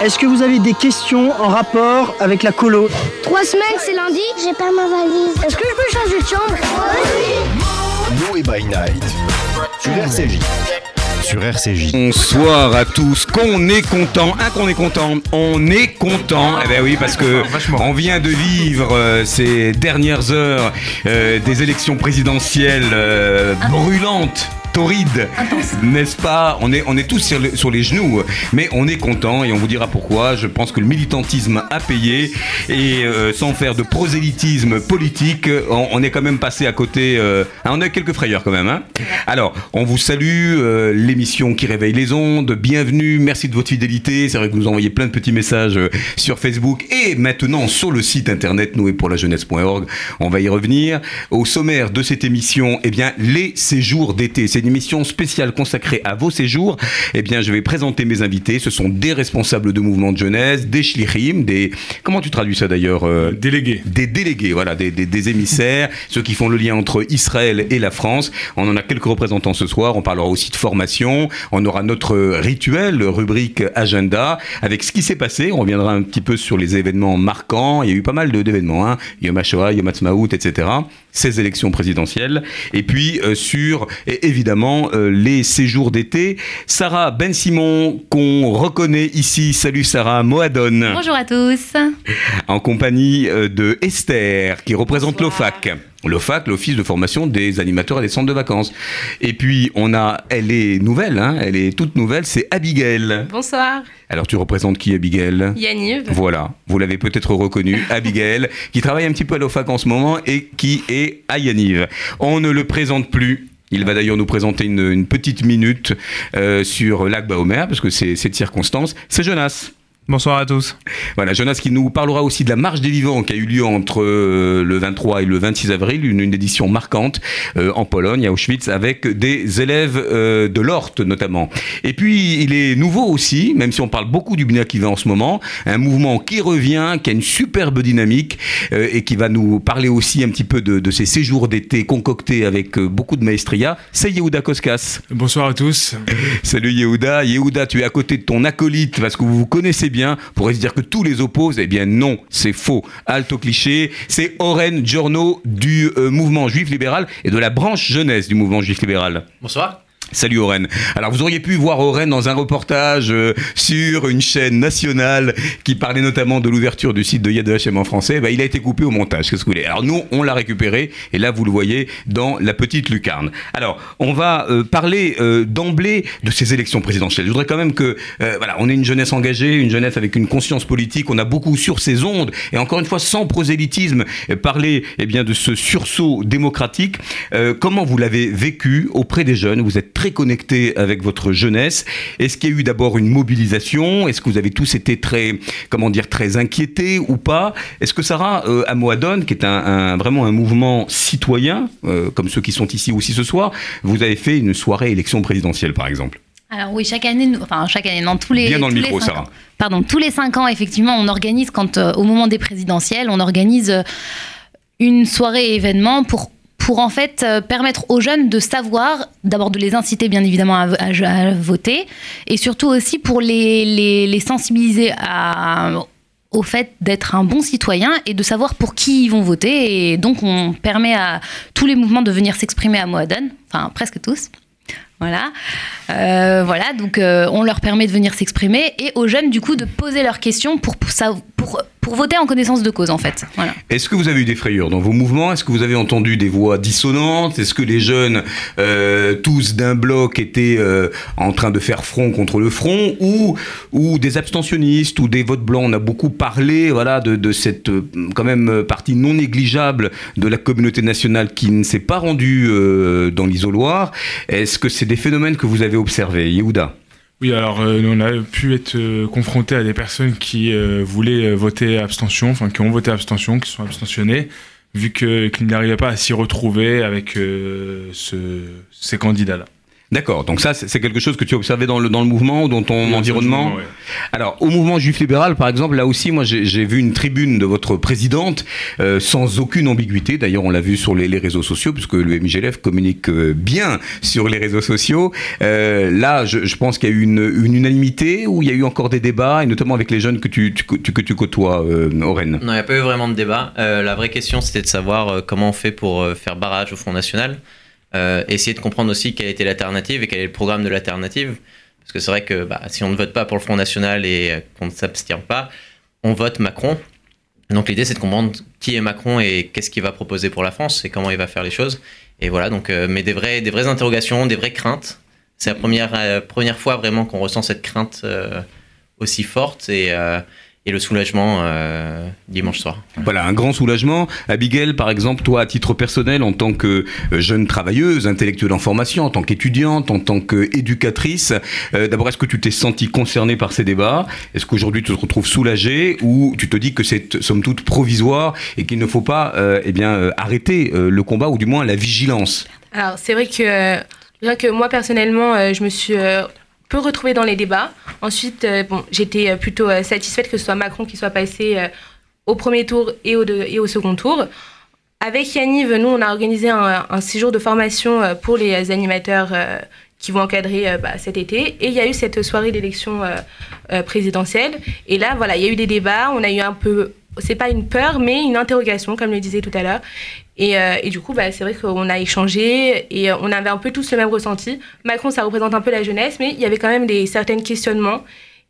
Est-ce que vous avez des questions en rapport avec la colo Trois semaines, c'est lundi J'ai pas ma valise. Est-ce que je peux changer de chambre? Noé by Night sur RCJ. Sur RCJ. Bonsoir à tous. Qu'on est content, hein, qu'on est content. On est content. Eh ben oui, parce que on vient de vivre euh, ces dernières heures euh, des élections présidentielles euh, brûlantes torride, n'est-ce pas? On est, on est tous sur, le- sur les genoux, mais on est content et on vous dira pourquoi. Je pense que le militantisme a payé et euh, sans faire de prosélytisme politique, on, on est quand même passé à côté. euh, hein, on a quelques frayeurs quand même. hein. Alors, on vous salue, euh, l'émission qui réveille les ondes. Bienvenue, merci de votre fidélité. C'est vrai que vous nous envoyez plein de petits messages sur Facebook et maintenant sur le site internet nouépourlajeunesse.org. On va y revenir. Au sommaire de cette émission, eh bien, les séjours d'été. C'est émission spéciale consacrée à vos séjours. Eh bien, je vais présenter mes invités. Ce sont des responsables de mouvements de jeunesse, des shlichim, des... Comment tu traduis ça d'ailleurs euh, Délégué. des délégués, voilà, des, des- des émissaires, ceux qui font le lien entre Israël et la France. On en a quelques représentants ce soir. On parlera aussi de formation. On aura notre rituel, rubrique agenda, avec ce qui s'est passé. On reviendra un petit peu sur les événements marquants. Il y a eu pas mal d'événements, hein. Yom HaShoah, Yom Ha'atzmaut, etc. Ces élections présidentielles. Et puis euh, sur, et évidemment, euh, les séjours d'été. Sarah Ben Simon, qu'on reconnaît ici. Salut Sarah Moadon Bonjour à tous. en compagnie euh, de Esther, qui représente l'OFAC. L'OFAC, l'Office de formation des animateurs et des centres de vacances. Et puis, on a, elle est nouvelle, hein, elle est toute nouvelle, c'est Abigail. Bonsoir. Alors, tu représentes qui, Abigail? Yaniv. Voilà, vous l'avez peut-être reconnu, Abigail, qui travaille un petit peu à l'OFAC en ce moment et qui est à Yaniv. On ne le présente plus. Il va d'ailleurs nous présenter une, petite minute euh, sur Lac Baomer, parce que c'est de circonstance. C'est Jonas. Bonsoir à tous. Voilà, Jonas qui nous parlera aussi de la marche des vivants qui a eu lieu entre euh, le 23 et le 26 avril, une, une édition marquante euh, en Pologne, à Auschwitz, avec des élèves euh, de l'Ort notamment. Et puis, il est nouveau aussi, même si on parle beaucoup du Bina qui va en ce moment, un mouvement qui revient, qui a une superbe dynamique et qui va nous parler aussi un petit peu de, de ces séjours d'été concoctés avec beaucoup de maestria. C'est Yehuda Koskas. Bonsoir à tous. Salut Yehuda. Yehuda, tu es à côté de ton acolyte parce que vous vous connaissez bien. Pourrait se dire que tous les opposent. Eh bien non, c'est faux. Alto cliché. C'est Oren Giorno du euh, mouvement juif libéral et de la branche jeunesse du mouvement juif libéral. Bonsoir. Salut Oren. Alors vous auriez pu voir Oren dans un reportage euh, sur une chaîne nationale qui parlait notamment de l'ouverture du site de Yad Hashem en français. Bah, il a été coupé au montage. Qu'est-ce que vous voulez? Alors nous, on l'a récupéré et là vous le voyez dans la petite lucarne. Alors on va euh, parler euh, d'emblée de ces élections présidentielles. Je voudrais quand même que voilà, on est une jeunesse engagée, une jeunesse avec une conscience politique. On a beaucoup sur ces ondes et encore une fois sans prosélytisme parler eh bien de ce sursaut démocratique. Comment vous l'avez vécu auprès des jeunes? Vous êtes très connecté avec votre jeunesse. Est-ce qu'il y a eu d'abord une mobilisation? Est-ce que vous avez tous été très, comment dire, très inquiétés ou pas? Est-ce que Sarah euh, à Moadone, qui est un, un- vraiment un mouvement citoyen, euh, comme ceux qui sont ici aussi ce soir, vous avez fait une soirée élection présidentielle, par exemple? Alors oui, chaque année, nous- enfin chaque année, non, tous les. Bien dans le micro, cinq Sarah. ans. Pardon, tous les cinq ans, effectivement, on organise, quand, euh, au moment des présidentielles, on organise euh, une soirée événement pour pour en fait euh, permettre aux jeunes de savoir, d'abord de les inciter bien évidemment à, voter, et surtout aussi pour les, sensibiliser au fait d'être un bon citoyen et de savoir pour qui ils vont voter. Et donc on permet à tous les mouvements de venir s'exprimer à Moadone, enfin presque tous. Voilà. Euh, voilà, donc euh, on leur permet de venir s'exprimer et aux jeunes du coup de poser leurs questions pour, pour, pour, voter en connaissance de cause en fait. Est-ce que vous avez eu des frayeurs dans vos mouvements? Est-ce que vous avez entendu des voix dissonantes? Est-ce que les jeunes, euh, tous d'un bloc, étaient en train de faire front contre le front? Ou, ou des abstentionnistes ou des votes blancs? On a beaucoup parlé voilà, de, de cette quand même partie non négligeable de la communauté nationale qui ne s'est pas rendue dans l'isoloir. Est-ce que c'est des phénomènes que vous avez observés Yehuda Oui, alors euh, on a pu être euh, confronté à des personnes qui euh, voulaient voter abstention, enfin qui ont voté abstention, qui sont abstentionnées, vu qu'ils n'arrivaient pas à s'y retrouver avec ce- ces candidats-là. D'accord, donc ça c'est quelque chose que tu as observé dans le, dans le mouvement ou dans ton environnement ouais. Alors au mouvement juif libéral par exemple, là aussi moi j'ai vu une tribune de votre présidente euh, sans aucune ambiguïté, d'ailleurs on l'a vu sur les, les réseaux sociaux puisque le MIGLF communique euh, bien sur les réseaux sociaux. Euh, là je, je pense qu'il y a eu une, une unanimité ou il y a eu encore des débats et notamment avec les jeunes que tu, tu- que, que tu côtoies, euh, Oren. Non, il n'y a pas eu vraiment de débat. Euh, la vraie question, c'était de savoir comment on fait pour faire barrage au Front National. Euh, essayer de comprendre aussi quelle était l'alternative et quel est le programme de l'alternative. Parce que c'est vrai que bah, si on ne vote pas pour le Front National et euh, qu'on ne s'abstient pas, on vote Macron. Donc l'idée, c'est de comprendre qui est Macron et qu'est-ce qu'il va proposer pour la France et comment il va faire les choses. Et voilà, donc, euh, mais des, vrais, des vraies interrogations, des vraies craintes. C'est la première, première fois vraiment qu'on ressent cette crainte aussi forte et, et le soulagement euh, dimanche soir. Voilà, un grand soulagement. Abigail, par exemple, toi, à titre personnel, en tant que euh, jeune travailleuse, intellectuelle en formation, en tant qu'étudiante, en tant qu'éducatrice, euh, d'abord, est-ce que tu t'es sentie concernée par ces débats? Est-ce qu'aujourd'hui tu te retrouves soulagée ou tu te dis que c'est somme toute provisoire et qu'il ne faut pas euh, eh bien, euh, arrêter euh, le combat ou du moins la vigilance? Alors, c'est vrai que, euh, bien que moi, personnellement, euh, je me suis euh, peu retrouvée dans les débats. Ensuite, euh, bon, j'étais euh, plutôt euh, satisfaite que ce soit Macron qui soit passé au premier tour et au, second tour. Avec Yaniv, nous, on a organisé un, séjour de formation pour les animateurs qui vont encadrer bah, cet été. Et il y a eu cette soirée d'élection présidentielle. Et là, voilà, il y a eu des débats. On a eu un peu, c'est pas une peur, mais une interrogation, comme le disait tout à l'heure. Et, euh, et du coup, bah, c'est vrai qu'on a échangé et euh, on avait un peu tous le même ressenti. Macron, ça représente un peu la jeunesse, mais il y avait quand même des certains questionnements.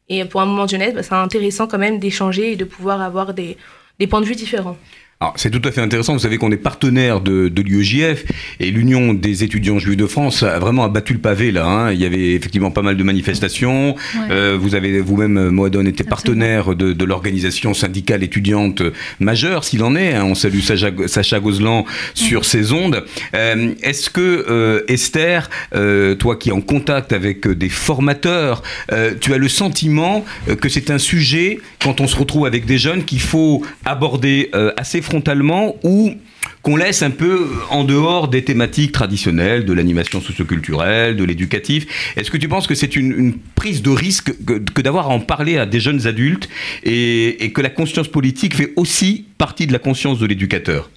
Et pour un moment de jeunesse, bah, c'est intéressant quand même d'échanger et de pouvoir avoir des, des points de vue différents. Alors, c'est tout à fait intéressant. Vous savez qu'on est partenaire de, de l'UEJF et l'Union des étudiants juifs de France a vraiment abattu le pavé là. hein. Il y avait effectivement pas mal de manifestations. Euh, vous avez vous-même, Moadon, été partenaire de, de l'organisation syndicale étudiante majeure, s'il en est. hein. On salue Sacha, Sacha Gozlan sur ces ondes. Euh, Est-ce que euh, Esther, euh, toi qui es en contact avec euh, des formateurs, euh, tu as le sentiment euh, que c'est un sujet quand on se retrouve avec des jeunes qu'il faut aborder euh, assez frontalement ou qu'on laisse un peu en dehors des thématiques traditionnelles, de l'animation socioculturelle, de l'éducatif. Est-ce que tu penses que c'est une, prise de risque que, d'avoir à en parler à des jeunes adultes et, que la conscience politique fait aussi partie de la conscience de l'éducateur?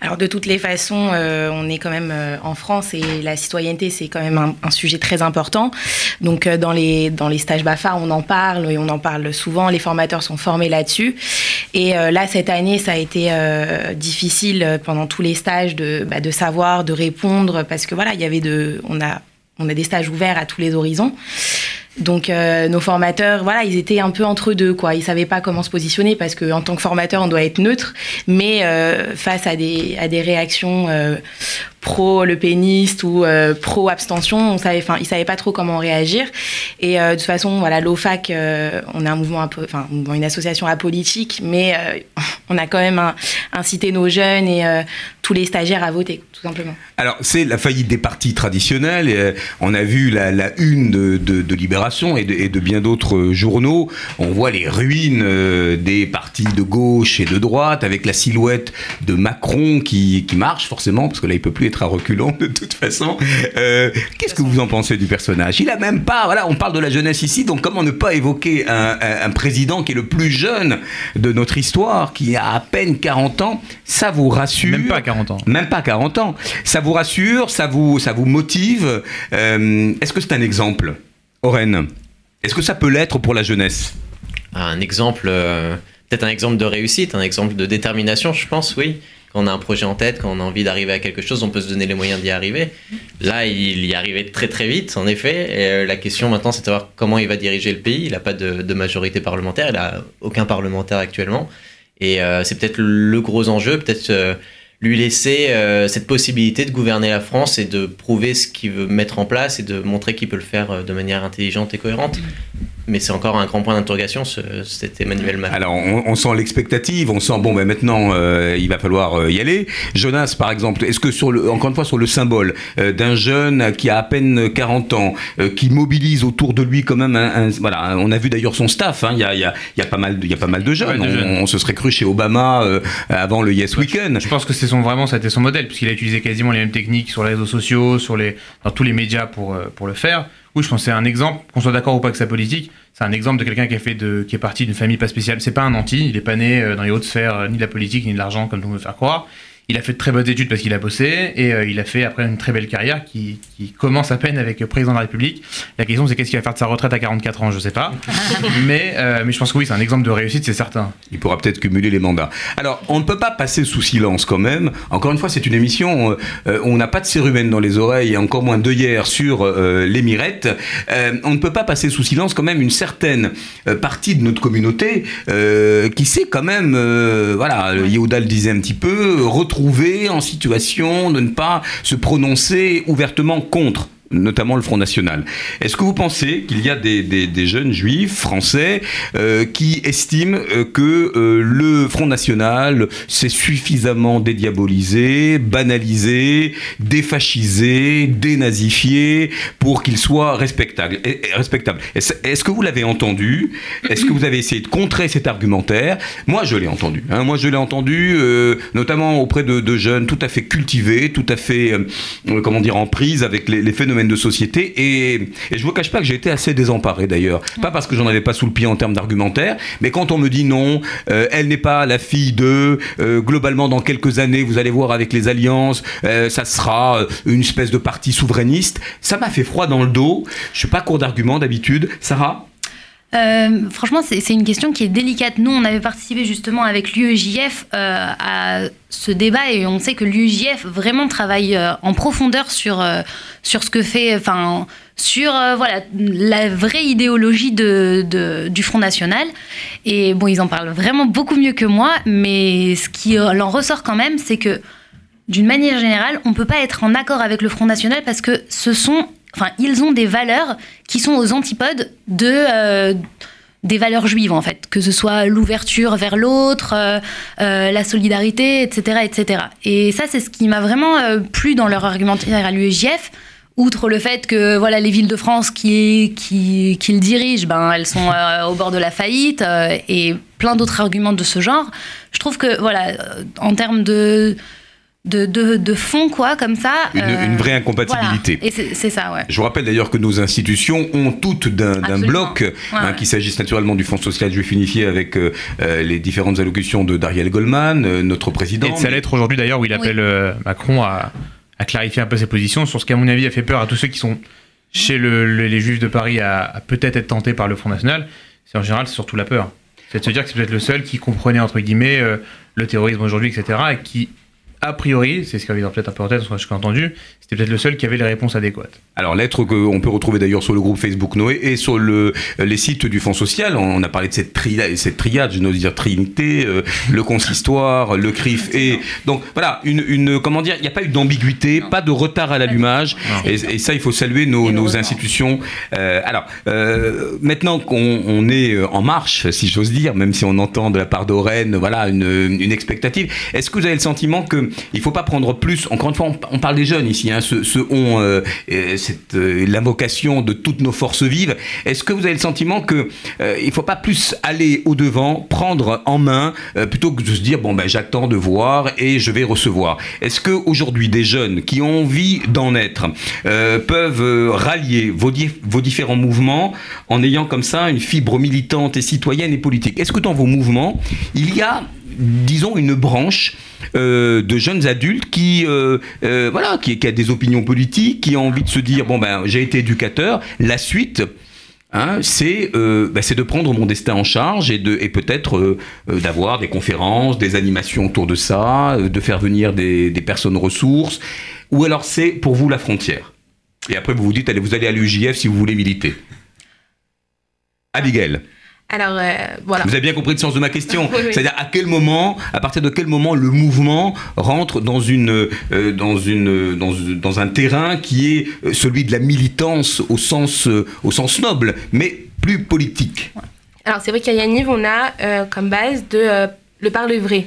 Alors de toutes les façons, euh, on est quand même euh, en France et la citoyenneté c'est quand même un, sujet très important. Donc euh, dans les dans les stages Bafa, on en parle et on en parle souvent. Les formateurs sont formés là-dessus. Et là cette année, ça a été difficile pendant tous les stages de bah, de savoir, de répondre parce que voilà, il y avait de on a on a des stages ouverts à tous les horizons. Donc euh, nos formateurs, voilà, ils étaient un peu entre deux, quoi. Ils savaient pas comment se positionner parce que en tant que formateur, on doit être neutre, mais euh, face à des à des réactions euh, pro le péniste ou euh, pro abstention, on savait, enfin, ils savaient pas trop comment réagir. Et euh, de toute façon, voilà, l'OFAC, euh, on est un mouvement, enfin, une association apolitique, mais on a quand même incité nos jeunes et tous les stagiaires à voter, tout simplement. Alors, c'est la faillite des partis traditionnels. On a vu la, une de, Libération et de, bien d'autres journaux. On voit les ruines des partis de gauche et de droite avec la silhouette de Macron qui, qui marche forcément, parce que là, il peut plus être à reculons de toute façon. Euh, Qu'est-ce que vous en pensez du personnage? Il a même pas. Voilà, on parle de la jeunesse ici, donc comment ne pas évoquer un, un- un président qui est le plus jeune de notre histoire, qui a à peine 40 ans? Ça vous rassure? Même pas 40 ans. même pas 40 ans. Ça vous rassure, ça vous, ça vous motive? Euh, Est-ce que c'est un exemple, Oren? Est-ce que ça peut l'être pour la jeunesse? Un exemple, euh, peut-être un exemple de réussite, un exemple de détermination, je pense, oui. Quand on a un projet en tête, quand on a envie d'arriver à quelque chose, on peut se donner les moyens d'y arriver. Là, il y arrivait très très vite, en effet. Et euh, la question maintenant, c'est de savoir comment il va diriger le pays. Il n'a pas de, majorité parlementaire, il n'a aucun parlementaire actuellement. Et euh, c'est peut-être le gros enjeu, peut-être euh, lui laisser cette possibilité de gouverner la France et de prouver ce qu'il veut mettre en place et de montrer qu'il peut le faire de manière intelligente et cohérente. Mais c'est encore un grand point d'interrogation, ce- cet Emmanuel Macron. Alors, on, on sent l'expectative, on sent, bon, ben maintenant, euh, il va falloir euh, y aller. Jonas, par exemple, est-ce que, sur le, encore une fois, sur le symbole euh, d'un jeune qui a à peine 40 ans, euh, qui mobilise autour de lui quand même un. un- voilà, on a vu d'ailleurs son staff, hein, il y, a, y, a, y, a pas mal de- il y a pas mal de jeunes. Ouais, de on, jeunes. on se serait cru chez Obama euh, avant le Yes Weekend. Je pense que c'est son vraiment c'était son modèle puisqu'il a utilisé quasiment les mêmes techniques sur les réseaux sociaux, sur les dans tous les médias pour euh, pour le faire. Je pense c'est un exemple qu'on soit d'accord ou pas avec sa politique, c'est un exemple de quelqu'un qui fait de est parti d'une famille pas spéciale. C'est pas un anti, il est pas né euh, dans les hautes sphères euh, ni de la politique ni de l'argent comme on veut faire croire. Il a fait de très bonnes études parce qu'il a bossé et euh, il a fait après une très belle carrière qui, qui commence à peine avec président de la République. La question c'est qu'est-ce qu'il va faire de sa retraite à 44 ans, je sais pas. mais euh, mais je pense que oui, c'est un exemple de réussite, c'est certain. Il pourra peut-être cumuler les mandats. Alors, on ne peut pas passer sous silence quand même. Encore une fois, c'est une émission, euh, euh, on n'a pas de cérumen dans les oreilles, et encore moins d'œillères sur euh, les mirettes. Euh, on ne peut pas passer sous silence quand même une certaine partie de notre communauté euh, qui s'est quand même, euh, voilà, Yehuda le disait un petit peu, en situation de ne pas se prononcer ouvertement contre notamment le Front National. Est-ce que vous pensez qu'il y a des, jeunes juifs français euh, qui estiment euh, que euh, le Front National s'est suffisamment dédiabolisé, banalisé, défascisé, dénazifié pour qu'il soit respectable respectable? Est-ce que vous l'avez entendu? Est-ce que vous avez essayé de contrer cet argumentaire? Moi, je l'ai entendu. hein. Moi, je l'ai entendu, notamment auprès de, jeunes tout à fait cultivés, tout à fait, comment dire, en prise avec les phénomènes de société. Et, je vous cache pas que j'ai été assez désemparé d'ailleurs. Pas parce que j'en avais pas sous le pied en termes d'argumentaire, mais quand on me dit non, euh, elle n'est pas la fille de, euh, globalement dans quelques années, vous allez voir avec les alliances, euh, ça sera une espèce de parti souverainiste, ça m'a fait froid dans le dos. Je suis pas court d'arguments d'habitude. Sarah Euh, franchement, c'est une question qui est délicate. Nous, on avait participé justement avec l'UEJF euh, à ce débat et on sait que l'UEJF vraiment travaille euh, en profondeur sur, sur ce que fait, enfin, sur voilà, la vraie idéologie de, du Front National. Et bon, ils en parlent vraiment beaucoup mieux que moi, mais ce qui euh, en ressort quand même, c'est que d'une manière générale, on ne peut pas être en accord avec le Front National parce que ce sont, enfin, ils ont des valeurs qui sont aux antipodes de euh, des valeurs juives en fait, que ce soit l'ouverture vers l'autre, euh, euh, la solidarité, etc., etc. Et ça, c'est ce qui m'a vraiment plu dans leur argumentaire à l'UEJF. Outre le fait que voilà les villes de France qui, qui, qui le dirigent, ben, elles sont au bord de la faillite et plein d'autres arguments de ce genre. Je trouve que voilà, en termes de, de, de, de fond, quoi, comme ça. Une, euh, une vraie incompatibilité. voilà. Et c'est ça, ouais. Je vous rappelle d'ailleurs que nos institutions ont toutes d'un bloc, hein, ouais. qu'il s'agisse naturellement du Fonds social juif unifié avec euh, euh, les différentes allocutions de Dariel Goldman, euh, notre président. Et de sa lettre aujourd'hui d'ailleurs où il appelle euh, Macron à, à clarifier un peu ses positions sur ce qui à mon avis a fait peur à tous ceux qui sont chez le- le- les juifs de Paris à, à peut-être être tentés par le Front National. C'est en général c'est surtout la peur. C'est de se dire que c'est peut-être le seul qui comprenait entre guillemets euh, le terrorisme aujourd'hui, etc. Et qui a priori, c'est ce qu'il y avait peut-être un peu en tête, ce que j'ai entendu, c'était peut-être le seul qui avait les réponses adéquates. Alors lettre qu'on peut retrouver d'ailleurs sur le groupe Facebook Noé et sur le, les sites du Fonds social. On a parlé de cette, tri- cette triade, je n'ose dire trinité, euh, le consistoire, le CRIF et donc voilà une, une comment dire, il n'y a pas eu d'ambiguïté, pas de retard à l'allumage et, et ça il faut saluer nos, nos institutions. Euh, alors euh, maintenant qu'on on est en marche, si j'ose dire, même si on entend de la part d'Oren, voilà une, une expectative. Est-ce que vous avez le sentiment que il faut pas prendre plus Encore une fois, on, parle des jeunes ici, hein, ce, ce on, euh, euh, cette euh, l'invocation de toutes nos forces vives. Est-ce que vous avez le sentiment que euh, il faut pas plus aller au devant, prendre en main, euh, plutôt que de se dire bon ben j'attends de voir et je vais recevoir? Est-ce que aujourd'hui des jeunes qui ont envie d'en être peuvent rallier vos différents mouvements en ayant comme ça une fibre militante et citoyenne et politique? Est-ce que dans vos mouvements il y a disons une branche euh, de jeunes adultes qui euh, euh, voilà qui, a des opinions politiques qui a envie de se dire bon ben j'ai été éducateur la suite hein, c'est ben, c'est de prendre mon destin en charge et de et peut-être d'avoir des conférences des animations autour de ça de faire venir des, des personnes ressources. Ou alors c'est pour vous la frontière. Et après vous vous dites allez vous allez à l'UJF si vous voulez militer. Abigail Alors, euh, voilà. vous avez bien compris le sens de ma question. Oui, oui. C'est-à-dire à quel moment, à partir de quel moment le mouvement rentre dans une, euh, dans une, dans, dans un terrain qui est euh, celui de la militance au sens, euh, au sens noble, mais plus politique? Alors c'est vrai qu'à Yaniv, on a euh, comme base de euh, le parler vrai,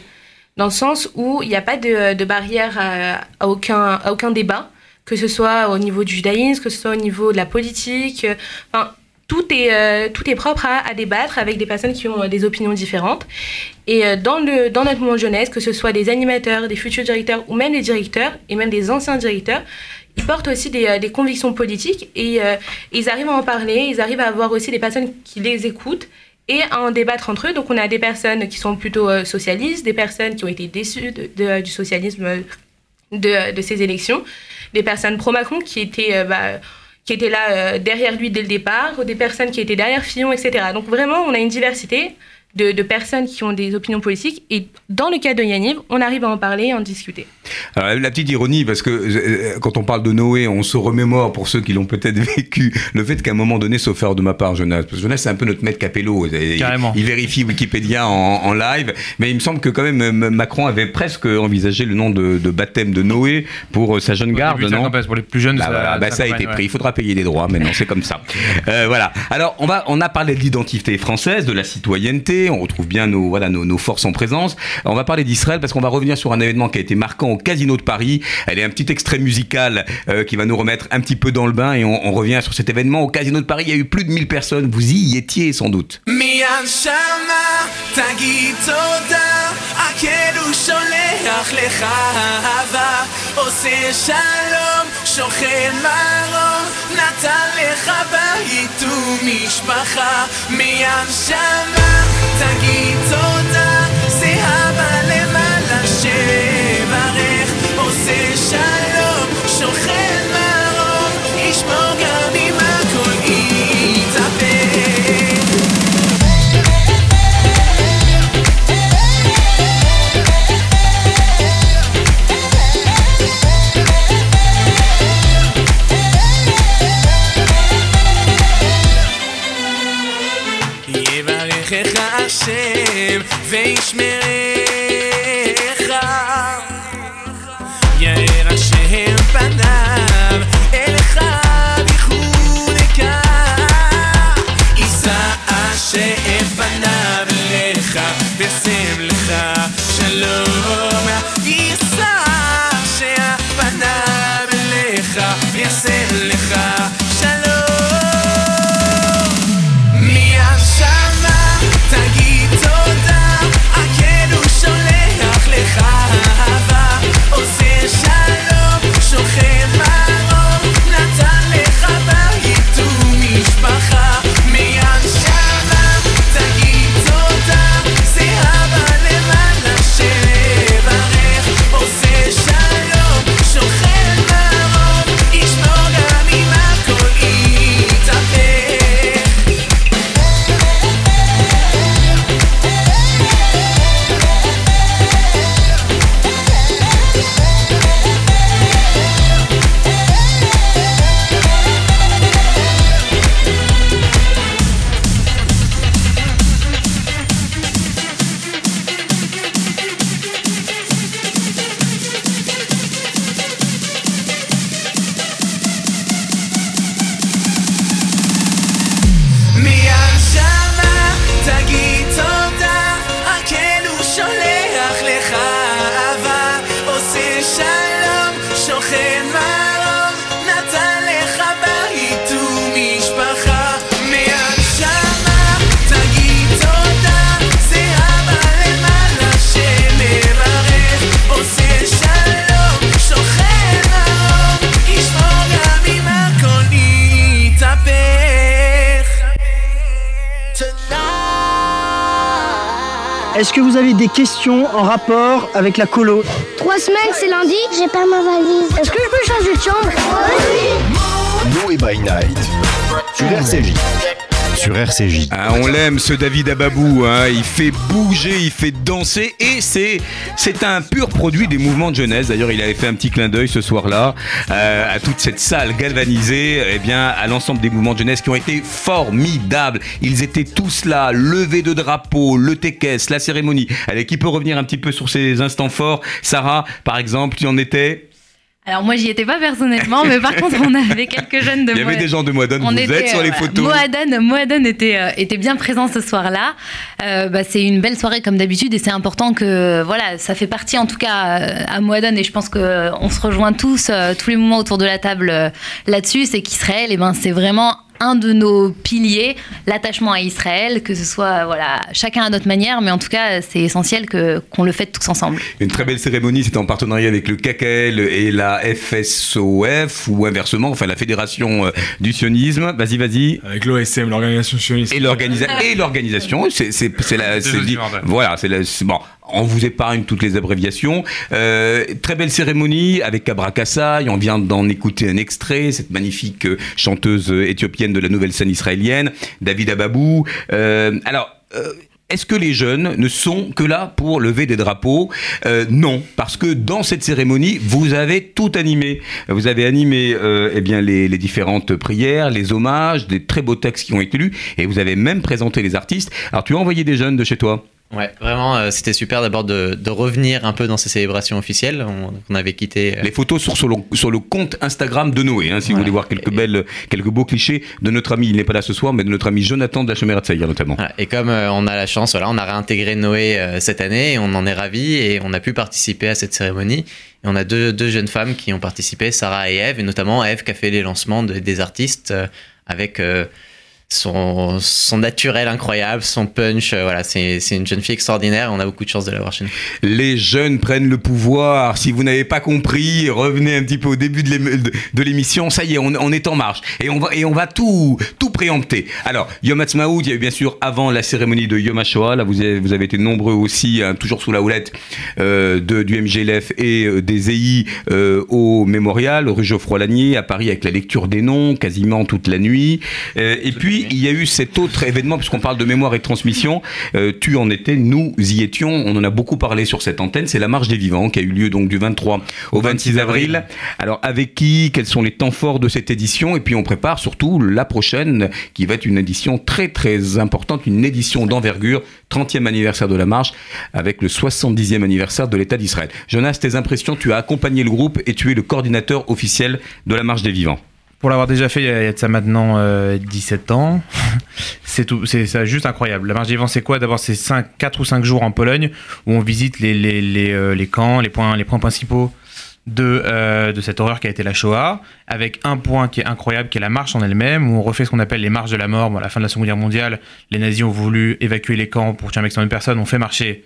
dans le sens où il n'y a pas de, de barrière à, à aucun, à aucun débat, que ce soit au niveau du judaïsme, que ce soit au niveau de la politique. euh, Enfin, tout est, euh, tout est propre à, débattre avec des personnes qui ont euh, des opinions différentes. Et euh, dans, le, dans notre mouvement jeunesse, que ce soit des animateurs, des futurs directeurs ou même des directeurs, et même des anciens directeurs, ils portent aussi des, convictions politiques et ils arrivent à en parler, ils arrivent à avoir aussi des personnes qui les écoutent et à en débattre entre eux. Donc on a des personnes qui sont plutôt socialistes, des personnes qui ont été déçues de- du socialisme de, de ces élections, des personnes pro-Macron qui étaient... bah, qui étaient là euh, derrière lui dès le départ, des personnes qui étaient derrière Fillon, etc. Donc vraiment, on a une diversité de, de personnes qui ont des opinions politiques. Et dans le cas de Yaniv, on arrive à en parler et en discuter. Alors, la petite ironie, parce que euh, quand on parle de Noé, on se remémore, pour ceux qui l'ont peut-être vécu, le fait qu'à un moment donné, sauf erreur de ma part, Jonas, parce que Jonas, c'est un peu notre maître capello. Il, Carrément. il vérifie Wikipédia en, en live, mais il me semble que quand même euh, Macron avait presque envisagé le nom de, de baptême de Noé pour euh, sa jeune garde, début non pour les plus jeunes Bah de bah ça a été pris. Il faudra payer les droits maintenant, c'est comme ça. Euh, voilà. Alors, on, va, on a parlé de l'identité française, de la citoyenneté. On retrouve bien nos, voilà, nos, forces en présence. On va parler d'Israël parce qu'on va revenir sur un événement qui a été marquant au Casino de Paris. Elle est un petit extrait musical euh, qui va nous remettre un petit peu dans le bain et on, on revient sur cet événement. Au Casino de Paris, il y a eu plus de 1000 personnes. Vous y étiez sans doute. נתן לך בית ומשפחה, שמה תגיד תודה, זה הבית. יברכך Est-ce que vous avez des questions en rapport avec la colo Trois semaines, c'est lundi. J'ai pas ma valise. Est-ce que je peux changer de chambre? Noé by Night sur RCJ. Ah, on l'aime ce David Ababou, hein. il fait bouger, il fait danser et c'est c'est un pur produit des mouvements de jeunesse. D'ailleurs, il avait fait un petit clin d'œil ce soir-là euh, à toute cette salle galvanisée, eh bien à l'ensemble des mouvements de jeunesse qui ont été formidables. Ils étaient tous là, levés de drapeaux, le tékès, la cérémonie. Allez, qui peut revenir un petit peu sur ces instants forts? Sarah, par exemple, tu en étais Alors moi j'y étais pas personnellement, mais par contre on avait quelques jeunes de Il y avait des gens de Moadone, On vous était, êtes sur les euh, voilà. photos. Moadone, Moadone était, euh, était bien présent ce soir-là. Euh, bah, c'est une belle soirée comme d'habitude et c'est important que voilà, ça fait partie en tout cas euh, à Moadone et je pense que on se rejoint tous, euh, tous les moments autour de la table là-dessus, c'est qu'Israël, eh ben, c'est vraiment un de nos piliers, l'attachement à Israël, que ce soit voilà, chacun à notre manière, mais en tout cas c'est essentiel que qu'on le fête tous ensemble. Une très belle cérémonie, c'était en partenariat avec le KKL et la FSOF, ou inversement, enfin la Fédération euh, du sionisme. Vas-y, vas-y. Avec l'OSM, l'organisation sioniste. Et l'organisa- et l'organisation, c'est c'est- c'est la. C'est c'est dit-. Voilà, c'est la- c'est- bon. On vous épargne toutes les abréviations. Euh, très belle cérémonie avec Abrakassa. Et on vient d'en écouter un extrait. Cette magnifique euh, chanteuse euh, éthiopienne de la nouvelle scène israélienne, David Ababou. Alors. est-ce que les jeunes ne sont que là pour lever des drapeaux? Non, parce que dans cette cérémonie, vous avez tout animé. Vous avez animé eh bien, les, les différentes prières, les hommages, des très beaux textes qui ont été lus, et vous avez même présenté les artistes. Alors, tu as envoyé des jeunes de chez toi? Ouais, vraiment, euh, c'était super d'abord de, de revenir un peu dans ces célébrations officielles. On, on avait quitté. euh, Les photos sont sur le, sur le compte Instagram de Noé, hein, si vous voulez voir quelques belles, quelques beaux clichés de notre ami, il n'est pas là ce soir, mais de notre ami Jonathan de la Chemera Tsaïr notamment. Voilà. Et comme euh, on a la chance, voilà, on a réintégré Noé euh, cette année et on en est ravis et on a pu participer à cette cérémonie. Et on a deux, deux jeunes femmes qui ont participé, Sarah et Eve, et notamment Eve qui a fait les lancements de- des artistes euh, avec euh, son, son naturel incroyable, son punch. euh, voilà, c'est une jeune fille extraordinaire et on a beaucoup de chance de l'avoir chez nous. Les jeunes prennent le pouvoir. Si vous n'avez pas compris, revenez un petit peu au début de l'ém- de- de l'émission. Ça y est, on, on est en marche. Et on va, et on va tout, tout préempter. Alors, Yom Ha'atzmaut, il y a eu bien sûr avant la cérémonie de Yom HaShoah. Là, vous avez, vous avez été nombreux aussi, hein, toujours sous la houlette euh, de, du MGLF et euh, des EI euh, au mémorial, rue Geoffroy-Lanier, à Paris, avec la lecture des noms, quasiment toute la nuit. Et puis, il y a eu cet autre événement, puisqu'on parle de mémoire et de transmission. Euh, tu en étais, nous y étions. On en a beaucoup parlé sur cette antenne. C'est la Marche des Vivants qui a eu lieu donc du 23 au 26 avril. Alors, avec qui? Quels sont les temps forts de cette édition? Et puis, on prépare surtout la prochaine, qui va être une édition très, très importante, une édition d'envergure, 30e anniversaire de la marche, avec le 70e anniversaire de l'État d'Israël. Jonas, tes impressions? Tu as accompagné le groupe et tu es le coordinateur officiel de la Marche des Vivants. Pour l'avoir déjà fait il y a de ça maintenant euh, 17 ans, c'est tout, c'est c'est juste incroyable. La marche des vents, c'est quoi? D'abord, c'est 5, 4 ou 5 jours en Pologne où on visite les, les, les, euh, camps, les points, les points principaux de, euh, de cette horreur qui a été la Shoah, avec un point qui est incroyable, qui est la marche en elle-même, où on refait ce qu'on appelle les marches de la mort. Bon, à la fin de la Seconde Guerre mondiale, les nazis ont voulu évacuer les camps pour tuer un maximum de personnes, on fait marcher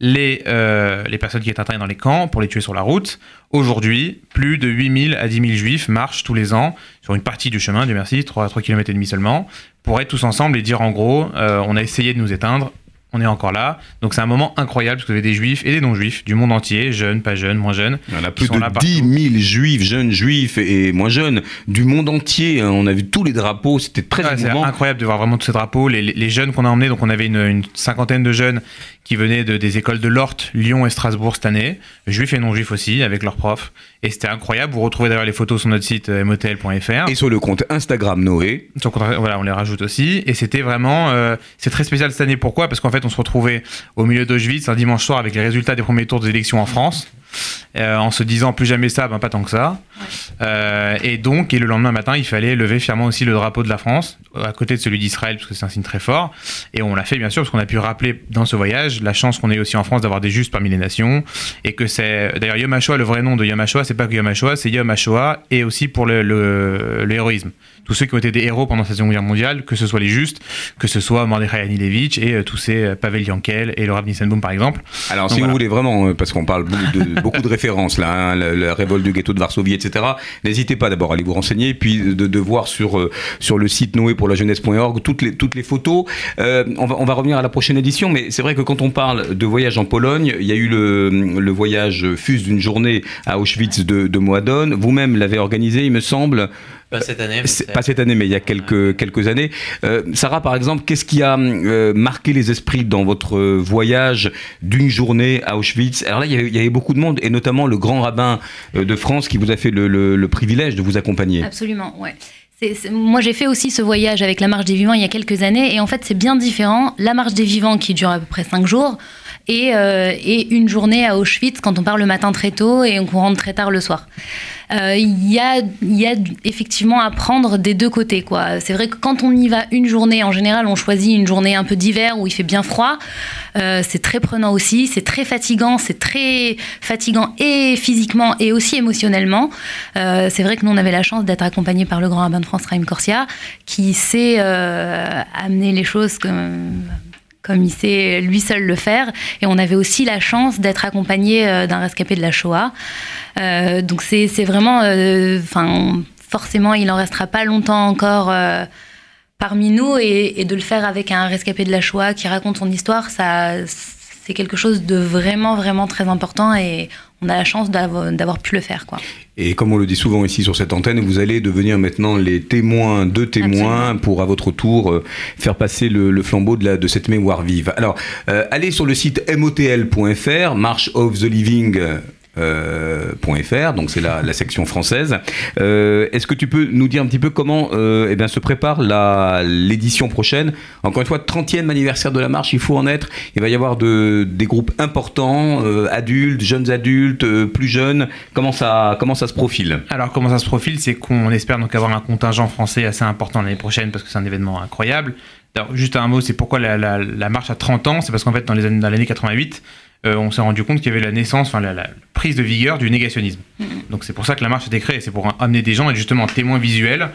les, euh, les personnes qui étaient internées dans les camps pour les tuer sur la route. Aujourd'hui, plus de 8000 à 10 000 juifs marchent tous les ans sur une partie du chemin, Dieu merci, 3, 3 km et demi seulement, pour être tous ensemble et dire en gros, euh, on a essayé de nous éteindre, on est encore là. Donc c'est un moment incroyable parce que vous avez des juifs et des non-juifs du monde entier, jeunes, pas jeunes, moins jeunes. En a plus de là partout. 10 000 juifs, jeunes juifs et moins jeunes, du monde entier. hein. On a vu tous les drapeaux, c'était très Ouais, c'est incroyable de voir vraiment tous ces drapeaux. Les, les- les jeunes qu'on a emmenés, donc on avait une, une cinquantaine de jeunes qui venaient de, des écoles de Lorte, Lyon et Strasbourg cette année, juifs et non-juifs aussi, avec leurs profs. Et c'était incroyable. Vous retrouvez d'ailleurs les photos sur notre site euh, motel.fr. Et sur le compte Instagram Noé. Sur compte- voilà, on les rajoute aussi. Et c'était vraiment, euh, c'est très spécial cette année. Pourquoi? Parce qu'en fait, on se retrouvait au milieu d'Auschwitz un dimanche soir avec les résultats des premiers tours des élections en France, euh, en se disant plus jamais ça, ben pas tant que ça. Euh, et donc, et le lendemain matin, il fallait lever fièrement aussi le drapeau de la France, à côté de celui d'Israël, parce que c'est un signe très fort. Et on l'a fait, bien sûr, parce qu'on a pu rappeler dans ce voyage la chance qu'on ait aussi en France d'avoir des justes parmi les nations. Et que c'est. D'ailleurs, Yom HaShoah, le vrai nom de Yom HaShoah, c'est pas que Yom HaShoah, c'est Yom HaShoah et aussi pour le, le, le héroïsme. Tous ceux qui ont été des héros pendant cette Seconde Guerre mondiale, que ce soit les justes, que ce soit Mordechai Anilevich et euh, tous ces euh, Pavel Yankel et le Rav Nissenbaum, par exemple. Alors, Donc, si voilà. vous voulez vraiment, parce qu'on parle beaucoup de, beaucoup de références là, hein, la, révolte du ghetto de Varsovie, etc. N'hésitez pas d'abord à aller vous renseigner, puis de, voir sur euh, sur le site noé pour la jeunesse.org toutes les toutes les photos. Euh, on va on va revenir à la prochaine édition, mais c'est vrai que quand on parle de voyage en Pologne, il y a eu le le voyage fuse d'une journée à Auschwitz de de Moadone. Vous-même l'avez organisé, il me semble. Pas cette année. mais pas cette année, mais il y a quelques, quelques années. Euh, Sarah, par exemple, qu'est-ce qui a euh, marqué les esprits dans votre voyage d'une journée à Auschwitz? Alors là, il y, avait, il y avait beaucoup de monde, et notamment le grand rabbin euh, de France qui vous a fait le, le- le privilège de vous accompagner. Absolument, ouais. Moi, j'ai fait aussi ce voyage avec la Marche des Vivants il y a quelques années, et en fait, c'est bien différent. La Marche des Vivants, qui dure à peu près cinq jours, et, euh, et une journée à Auschwitz quand on part le matin très tôt et qu'on rentre très tard le soir. Euh, Il y, a, effectivement à prendre des deux côtés. C'est vrai que quand on y va une journée, en général, on choisit une journée un peu d'hiver où il fait bien froid. Euh, c'est très prenant aussi, c'est très fatigant, c'est très fatigant et physiquement et aussi émotionnellement. C'est vrai que nous, on avait la chance d'être accompagnés par le grand rabbin de France, Raïm Corsia, qui sait amener les choses comme comme il sait lui seul le faire. Et on avait aussi la chance d'être accompagné euh, d'un rescapé de la Shoah. Euh, donc c'est vraiment, euh, enfin forcément, il en restera pas longtemps encore parmi nous et, et de le faire avec un rescapé de la Shoah qui raconte son histoire, ça c'est quelque chose de vraiment vraiment très important et on a la chance d'avoir pu le faire quoi. Et comme on le dit souvent ici sur cette antenne, vous allez devenir maintenant les témoins de témoins pour à votre tour euh, faire passer le, le flambeau de, la, de cette mémoire vive. Alors, euh, allez sur le site motl.fr, March of the Living. Euh, .fr, donc c'est la, section française. Euh, Est-ce que tu peux nous dire un petit peu comment euh, eh bien, se prépare l'édition prochaine? Encore une fois, 30e anniversaire de la marche, il faut en être. Il va y avoir de, des groupes importants, adultes, jeunes adultes, plus jeunes. Comment ça, comment ça se profile? Alors comment ça se profile, c'est qu'on espère donc avoir un contingent français assez important l'année prochaine parce que c'est un événement incroyable. Alors, juste un mot, c'est pourquoi la, la- la marche a 30 ans, c'est parce qu'en fait dans les années, dans l'année 88, euh, on s'est rendu compte qu'il y avait la naissance, enfin la, la prise de vigueur du négationnisme. Donc c'est pour ça que la marche a été créée, c'est pour amener des gens et justement témoins visuels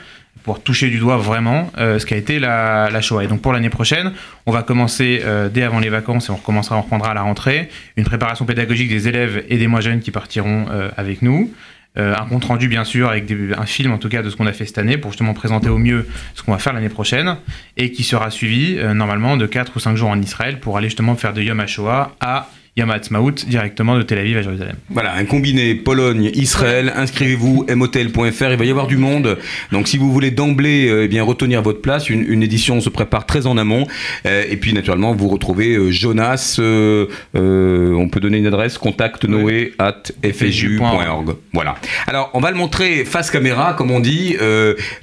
pour toucher du doigt vraiment euh, ce qu'a été la, la Shoah. Et donc pour l'année prochaine, on va commencer euh, dès avant les vacances et on recommencera, on reprendra à la rentrée une préparation pédagogique des élèves et des moins jeunes qui partiront avec nous. Euh, un compte rendu bien sûr avec des- un film en tout cas de ce qu'on a fait cette année pour justement présenter au mieux ce qu'on va faire l'année prochaine et qui sera suivi euh, normalement de 4 ou 5 jours en Israël pour aller justement faire de Yom HaShoah à Yom HaAtzmaut directement de Tel Aviv à Jérusalem. Voilà, un combiné Pologne-Israël. Inscrivez-vous, motel.fr. Il va y avoir du monde. Donc, si vous voulez d'emblée euh, eh bien retenir votre place, une, une édition se prépare très en amont. Euh, et puis, naturellement, vous retrouvez euh, Jonas. euh, on peut donner une adresse contact noé at fju.org. Voilà. Alors, on va le montrer face caméra, comme on dit.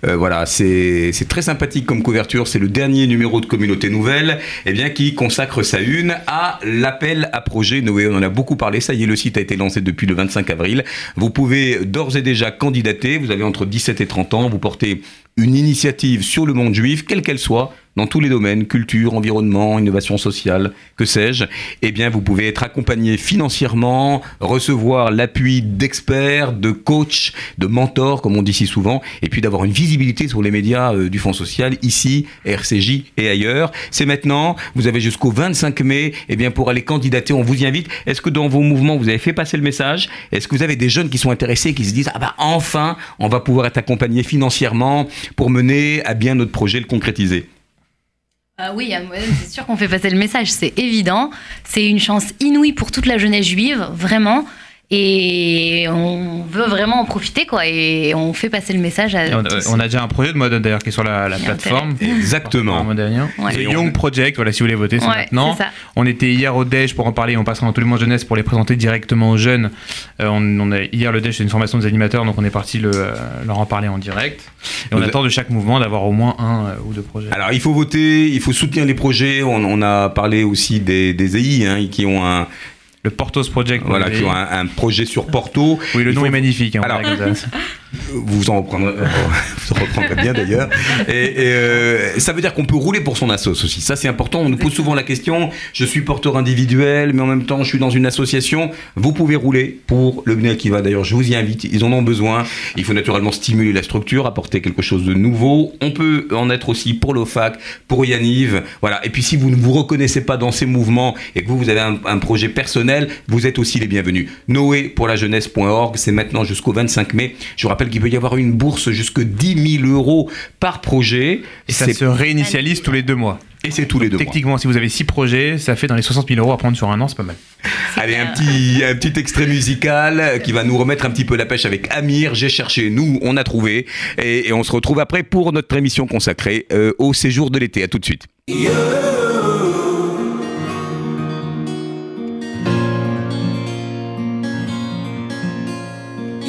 Voilà, c'est très sympathique comme couverture. C'est le dernier numéro de Communauté Nouvelle, eh bien, qui consacre sa une à l'appel à projet Noé. On en a beaucoup parlé. Ça y est, le site a été lancé depuis le 25 avril. Vous pouvez d'ores et déjà candidater. Vous avez entre 17 et 30 ans. Vous portez une initiative sur le monde juif, quelle qu'elle soit, dans tous les domaines, culture, environnement, innovation sociale, que sais-je, eh bien, vous pouvez être accompagné financièrement, recevoir l'appui d'experts, de coachs, de mentors, comme on dit si souvent, et puis d'avoir une visibilité sur les médias euh, du Fonds social, ici, RCJ et ailleurs. C'est maintenant, vous avez jusqu'au 25 mai, eh bien, pour aller candidater, on vous y invite. Est-ce que dans vos mouvements, vous avez fait passer le message? Est-ce que vous avez des jeunes qui sont intéressés, qui se disent, ah bah, enfin, on va pouvoir être accompagné financièrement pour mener à bien notre projet, le concrétiser? Ah oui, moi, c'est sûr qu'on fait passer le message, c'est évident. C'est une chance inouïe pour toute la jeunesse juive, vraiment. Et on veut vraiment en profiter, quoi. Et on fait passer le message à. On, on a déjà un projet de mode d'ailleurs qui est sur la, la plateforme. Exactement. Ouais. C'est Et on- Young Project, voilà, si vous voulez voter, c'est Ouais, maintenant. On était hier au DEJ pour en parler, on passera dans tous les mois jeunesse pour les présenter directement aux jeunes. Euh, on, on a, hier, le DEJ, c'est une formation des animateurs, donc on est parti le, euh, leur en parler en direct. Et on Vous- attend de chaque mouvement d'avoir au moins un euh, ou deux projets. Alors il faut voter, il faut soutenir les projets. On, on a parlé aussi des, des EI hein, qui ont un le Portos Project. Voilà, qui ont un, un projet sur Porto. Oui, le nom est magnifique. hein, Alors, vous en reprendrez, euh, vous en reprendrez bien d'ailleurs. Et, et, euh, ça veut dire qu'on peut rouler pour son assos aussi. Ça, c'est important. On nous pose souvent la question je suis porteur individuel, mais en même temps, je suis dans une association. Vous pouvez rouler pour le BNEL qui va. D'ailleurs, je vous y invite. Ils en ont besoin. Il faut naturellement stimuler la structure, apporter quelque chose de nouveau. On peut en être aussi pour l'OFAC, pour Yaniv. Voilà. Et puis, si vous ne vous reconnaissez pas dans ces mouvements et que vous, vous avez un, un projet personnel, vous êtes aussi les bienvenus. Noé pour la jeunesse.org, c'est maintenant jusqu'au 25 mai. Je vous rappelle qu'il peut y avoir une bourse jusque 10 000 euros par projet. Et ça se réinitialise tous les deux mois. Et c'est tous les deux mois. Techniquement, si vous avez six projets, ça fait dans les 60 000 euros à prendre sur un an, c'est pas mal. Allez, un petit, un petit extrait musical qui va nous remettre un petit peu la pêche avec Amir. J'ai cherché, nous, on a trouvé. Et, et on se retrouve après pour notre émission consacrée euh, au séjour de l'été. À tout de suite.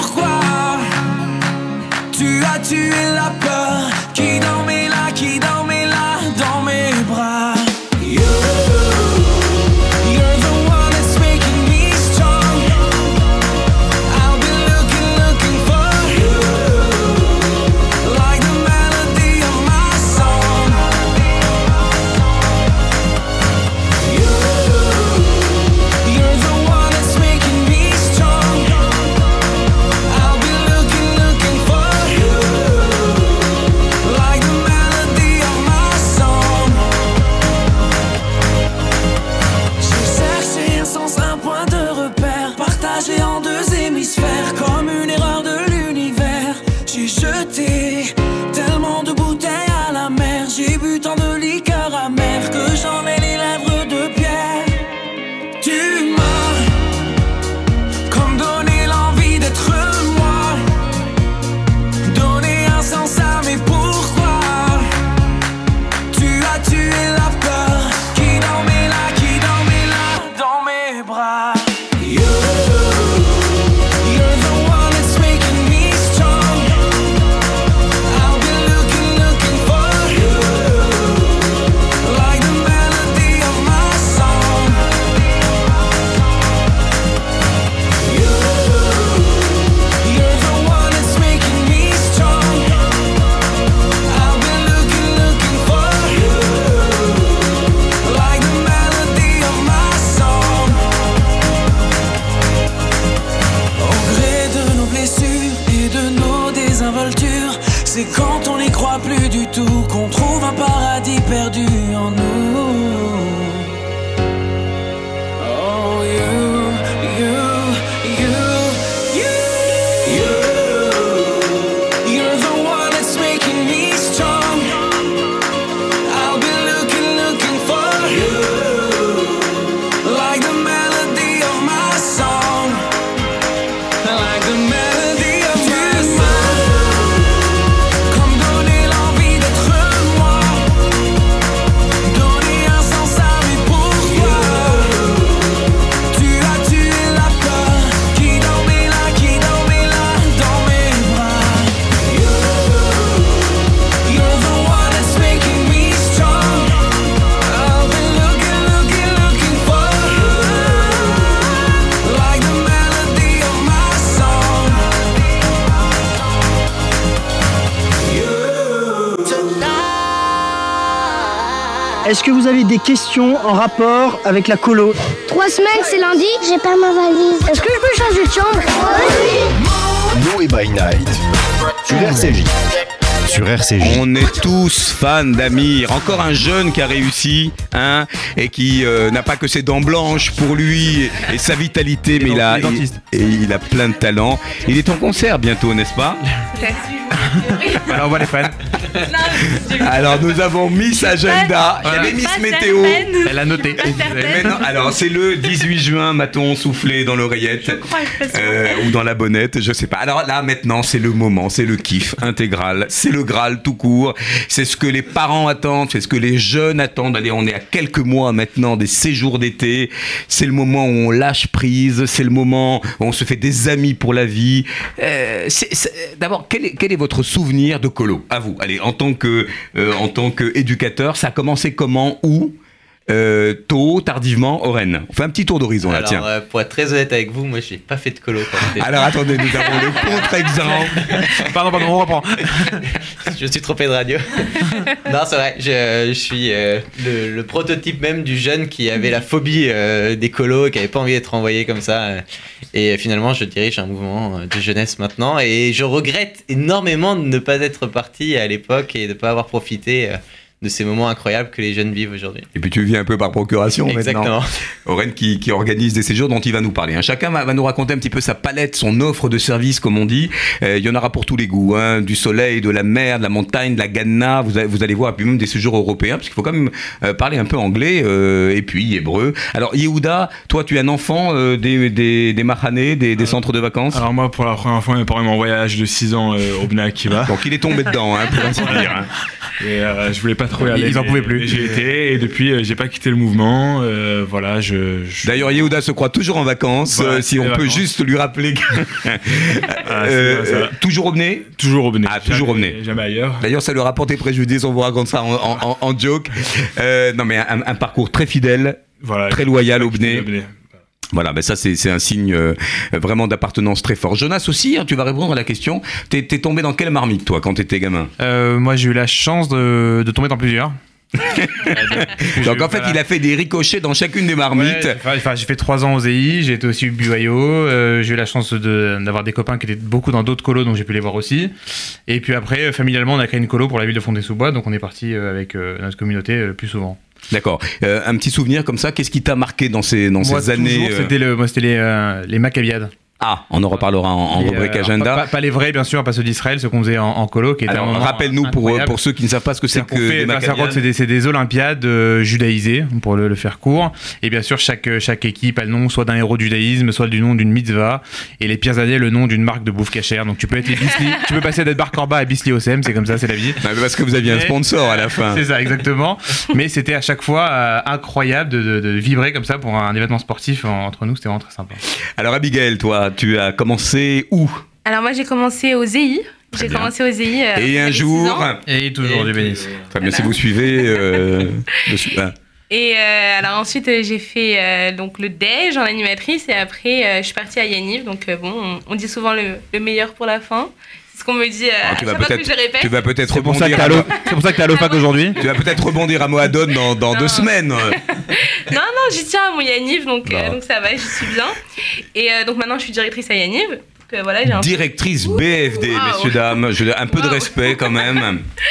pourquoi. Tu as tué la peur qui dormait des questions en rapport avec la colo Trois semaines, c'est lundi. J'ai pas ma valise. Est-ce que je peux changer de chambre? Noé by Night sur RCJ. Sur RCJ. On est tous fans d'Amir. Encore un jeune qui a réussi, hein, et qui euh, n'a pas que ses dents blanches pour lui et, et sa vitalité, mais il a, il, et il a plein de talent. Il est en concert bientôt, n'est-ce pas? Alors on voit les fans. Alors nous avons Miss Agenda. Il y avait Miss Météo. Elle a noté. Alors c'est le 18 juin, m'a-t-on soufflé dans l'oreillette euh, ou dans la bonnette, je sais pas. Alors là maintenant c'est le moment, c'est le kiff intégral, c'est le Graal tout court, c'est ce que les parents attendent, c'est ce que les jeunes attendent. Allez, on est à quelques mois maintenant des séjours d'été, c'est le moment où on lâche prise, c'est le moment où on se fait des amis pour la vie. Euh, D'abord, quel est, quel est votre souvenir de colo? À vous, allez, en tant que euh, qu'éducateur, ça a commencé comment Où euh, tôt, tardivement, au Rennes. On fait un petit tour d'horizon là, tiens. euh, pour être très honnête avec vous, moi, j'ai pas fait de colo quand Alors attendez, nous avons le contre-exemple. Pardon, pardon, on reprend. je suis trompé de radio. non, c'est vrai, je, je suis euh, le, le prototype même du jeune qui avait la phobie euh, des colos et qui avait pas envie d'être envoyé comme ça. Et finalement, je dirige un mouvement de jeunesse maintenant et je regrette énormément de ne pas être parti à l'époque et de ne pas avoir profité euh, de ces moments incroyables que les jeunes vivent aujourd'hui. Et puis tu vis un peu par procuration Exactement. maintenant. Oren qui, qui organise des séjours dont il va nous parler. hein. Chacun va, va nous raconter un petit peu sa palette, son offre de services, comme on dit. Euh, il y en aura pour tous les goûts. hein. Du soleil, de la mer, de la montagne, de la Ghana. Vous, allez- vous allez voir, puis même des séjours européens, parce qu'il faut quand même euh, parler un peu anglais euh, et puis hébreu. Alors Yehuda, toi tu es un enfant euh, des, des, des Mahanais, des, des centres de vacances? Alors moi, pour la première fois, mes parents à l'âge de 6 ans euh, au Akiva. Donc il est tombé dedans, hein, pour ainsi dire. hein. Et euh, je voulais pas trop. Ils en pouvaient plus. J'y étais et depuis, euh, j'ai pas quitté le mouvement. euh, voilà, je. je- D'ailleurs, Yehuda se croit toujours en vacances. Voilà, euh, si on peut vacances. juste lui rappeler. que- Ah, Euh, toujours au Benet Toujours au Benet. Ah, toujours au Benet. Jamais ailleurs. D'ailleurs, ça lui a rapporté préjudice, on vous raconte ça en, en- en- en joke. Euh, non, mais un, un parcours très fidèle, Voilà. très loyal au Benet. Voilà, ben ça, c'est c'est un signe euh, vraiment d'appartenance très fort. Jonas aussi, hein, tu vas répondre à la question. T'es tombé dans quelle marmite, toi, quand t'étais gamin? Euh, moi, j'ai eu la chance de, de tomber dans plusieurs. Donc, en fait, il a fait des ricochets dans chacune des marmites. Ouais, j'ai fait- enfin, j'ai fait trois ans aux EI, j'ai été aussi au BYO, euh, j'ai eu la chance de- d'avoir des copains qui étaient beaucoup dans d'autres colos, donc j'ai pu les voir aussi. Et puis après, familialement, on a créé une colo pour la ville de Fondé-sous-Bois, donc on est parti avec euh, notre communauté euh, le plus souvent. D'accord. Euh, un petit souvenir comme ça, qu'est-ce qui t'a marqué dans ces, dans Moi, ces années euh, c'était le, moi, c'était les, euh, les Maccabiades. Ah, on en reparlera en, en rubrique euh, agenda. Pas, pas les vrais, bien sûr, pas ceux d'Israël, ceux qu'on faisait en, en colo, qui rappelle-nous pour, incroyable. pour ceux qui ne savent pas ce que c'est que fait- Maccabiades. c'est des, Olympiades euh, judaïsées, pour le, le faire court. Et bien sûr, chaque, chaque équipe a le nom soit d'un héros du judaïsme, soit du nom d'une mitzvah. Et les pires années, le nom d'une marque de bouffe cachère. Donc tu peux être les Bisli, tu peux passer d'être Bar Corba à Bisli Osem, c'est comme ça, c'est la vie. Non, mais parce que vous aviez un sponsor à la fin. C'est ça, exactement. Mais c'était à chaque fois euh, incroyable de, de- de vibrer comme ça pour un événement sportif en- entre nous, c'était vraiment très sympa. Alors Abigail, toi, tu as commencé où Alors moi j'ai commencé au ZI. J'ai commencé au ZI. euh, Et un jour. Et toujours du bénis. très bien, si vous suivez, euh, le ah. Et euh, alors ensuite euh, j'ai fait euh, donc le déj en animatrice et après euh, je suis partie à Yaniv. Donc euh, bon, on, on dit souvent le, le meilleur pour la fin. Ce qu'on me dit euh, Ah, tu vas peut-être, tu vas rebondir. c'est pour ça que t'es à l'OFAC aujourd'hui. Tu vas peut-être rebondir à Moadon dans, dans deux semaines. Non, non, j'y tiens à mon Yaniv, donc, euh, Bah. donc ça va, j'y suis bien. Et euh, donc maintenant, je suis directrice à Yaniv. Donc voilà, j'ai un... Directrice BFD, Waouh. messieurs, dames. Je, un peu de respect quand même.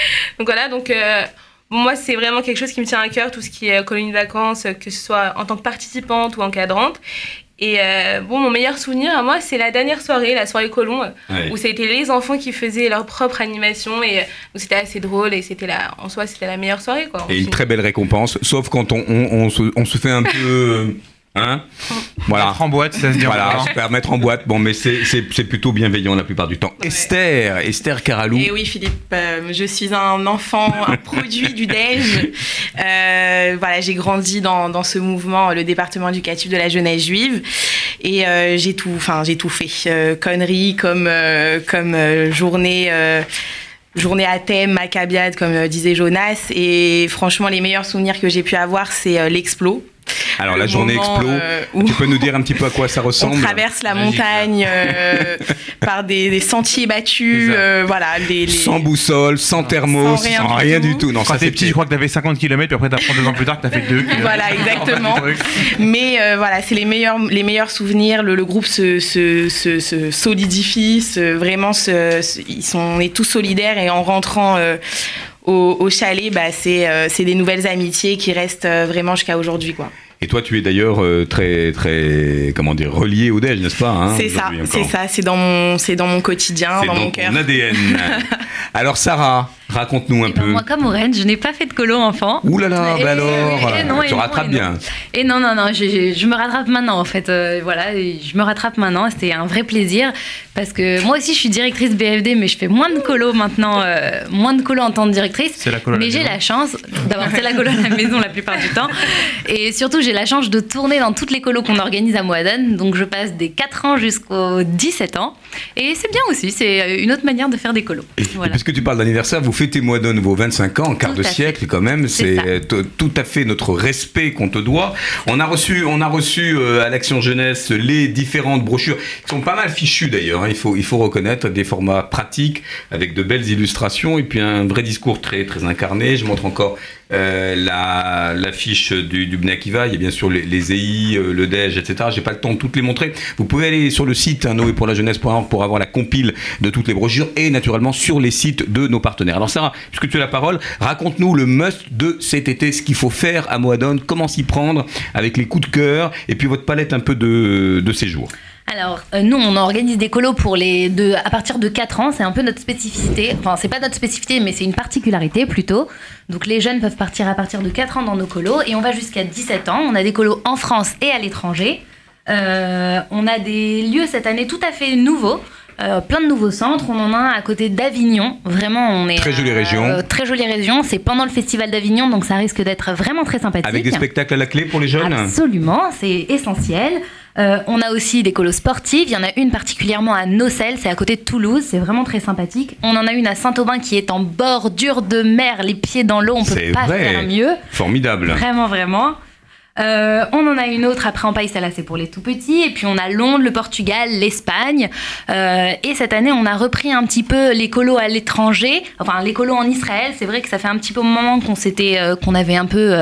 Donc voilà, donc euh, moi, c'est vraiment quelque chose qui me tient à cœur, tout ce qui est colonie de vacances, que ce soit en tant que participante ou encadrante. Et euh, bon, mon meilleur souvenir à moi, c'est la dernière soirée, la soirée euh, Ouais. où c'était les enfants qui faisaient leur propre animation et euh, où c'était assez drôle et c'était la, en soi, c'était la meilleure soirée, quoi. Et une très belle récompense, sauf quand on, on- on se, on se fait un peu. Hein Voilà. Mettre en boîte, ça se dit Voilà, mettre en boîte. Bon, mais c'est- c'est c'est plutôt bienveillant la plupart du temps. Esther, Esther Caralou. Et oui, Philippe, euh, je suis un enfant, un produit du DEJ. Euh, voilà, j'ai grandi dans, dans ce mouvement, le département éducatif de la jeunesse juive. Et euh, j'ai tout, enfin, j'ai tout fait. Euh, conneries comme, euh, comme euh, journée. euh, Journée à thème, maccabiade, comme disait Jonas. Et franchement, les meilleurs souvenirs que j'ai pu avoir, c'est l'explo. Alors, la journée moment, explo. euh, Tu peux nous dire un petit peu à quoi ça On ressemble traverse la Magique, montagne euh, par des, des sentiers battus, euh, voilà, les, les- Sans boussole, sans thermos, Sans rien sans du rien tout. du tout. Non, Quand ça t'es c'est petit, je crois que t'avais 50 km, puis après t'apprends deux ans plus tard que t'as fait deux. kilomètres. Voilà, exactement. Mais euh, voilà, c'est les meilleurs, les meilleurs souvenirs. Le, le groupe se, se, se, se solidifie, se- vraiment, se, se- ils sont, on est tous solidaires et en rentrant euh, au, au chalet, bah, c'est euh, c'est des nouvelles amitiés qui restent euh, vraiment jusqu'à aujourd'hui. quoi. Et toi, tu es d'ailleurs euh, très, très, comment dire, relié au DEJ, n'est-ce pas hein, c'est ça, c'est ça, c'est dans mon, c'est dans mon quotidien, dans dans mon cœur. ADN. Alors, Sarah, raconte-nous un Eh ben, peu. moi, comme Oren, je n'ai pas fait de colo enfant. Ouh là là, Et- bah alors, et non, et tu non, rattrapes et non. bien. Et non, non, non, je me rattrape maintenant en fait. Euh, voilà, je me rattrape maintenant. C'était un vrai plaisir parce que moi aussi je suis directrice BFD, mais je fais moins de colo maintenant, euh, moins de colo en tant que directrice. C'est la colo à la Mais j'ai la chance, d'abord c'est la colo à la maison la plupart du temps. Et surtout j'ai la chance de tourner dans toutes les colos qu'on organise à Moaden. Donc je passe des 4 ans jusqu'aux 17 ans. Et c'est bien aussi, c'est une autre manière de faire des colos. Voilà. puisque tu parles d'anniversaire, vous fêtez moi de vos 25 ans, un quart Tout de fait. siècle quand même. C'est t- tout à fait notre respect qu'on te doit. On a reçu, on a reçu euh, à l'Action Jeunesse les différentes brochures qui sont pas mal fichues d'ailleurs. hein, il faut, il faut reconnaître des formats pratiques avec de belles illustrations et puis un vrai discours très, très incarné. Je montre encore euh, la, la fiche du, du Bnei Akiva. Il y a bien sûr les, les EI, euh, le DEJ, etc. J'ai pas le temps de toutes les montrer. Vous pouvez aller sur le site hein, noépourlajeunesse.org hein, pour avoir la compile de toutes les brochures et naturellement sur les sites de nos partenaires. Alors Sarah, puisque tu as la parole, raconte-nous le must de cet été, ce qu'il faut faire à Moadone, comment s'y prendre avec les coups de cœur et puis votre palette un peu de, de séjour. Alors, euh, nous, on organise des colos pour les de, à partir de 4 ans. C'est un peu notre spécificité. Enfin, c'est pas notre spécificité, mais c'est une particularité plutôt. Donc, les jeunes peuvent partir à partir de 4 ans dans nos colos et on va jusqu'à 17 ans. On a des colos en France et à l'étranger. Euh, on a des lieux cette année tout à fait nouveaux. Euh, plein de nouveaux centres. On en a un à côté d'Avignon. Vraiment, on est. Très jolie région. euh, très jolie région. C'est pendant le festival d'Avignon, donc ça risque d'être vraiment très sympathique. Avec des spectacles à la clé pour les jeunes Absolument, c'est essentiel. Euh, on a aussi des colos sportives. Il y en a une particulièrement à Nocel, c'est à côté de Toulouse. C'est vraiment très sympathique. On en a une à Saint-Aubin qui est en bordure de mer, les pieds dans l'eau. On peut pas vrai. faire mieux. Formidable. Vraiment, vraiment. Euh, on en a une autre après en Paille, celle-là c'est pour les tout petits. Et puis on a Londres, le Portugal, l'Espagne. Euh, et cette année, on a repris un petit peu les colos à l'étranger, enfin les colos en Israël. C'est vrai que ça fait un petit peu moment qu'on s'était, euh, qu'on avait un peu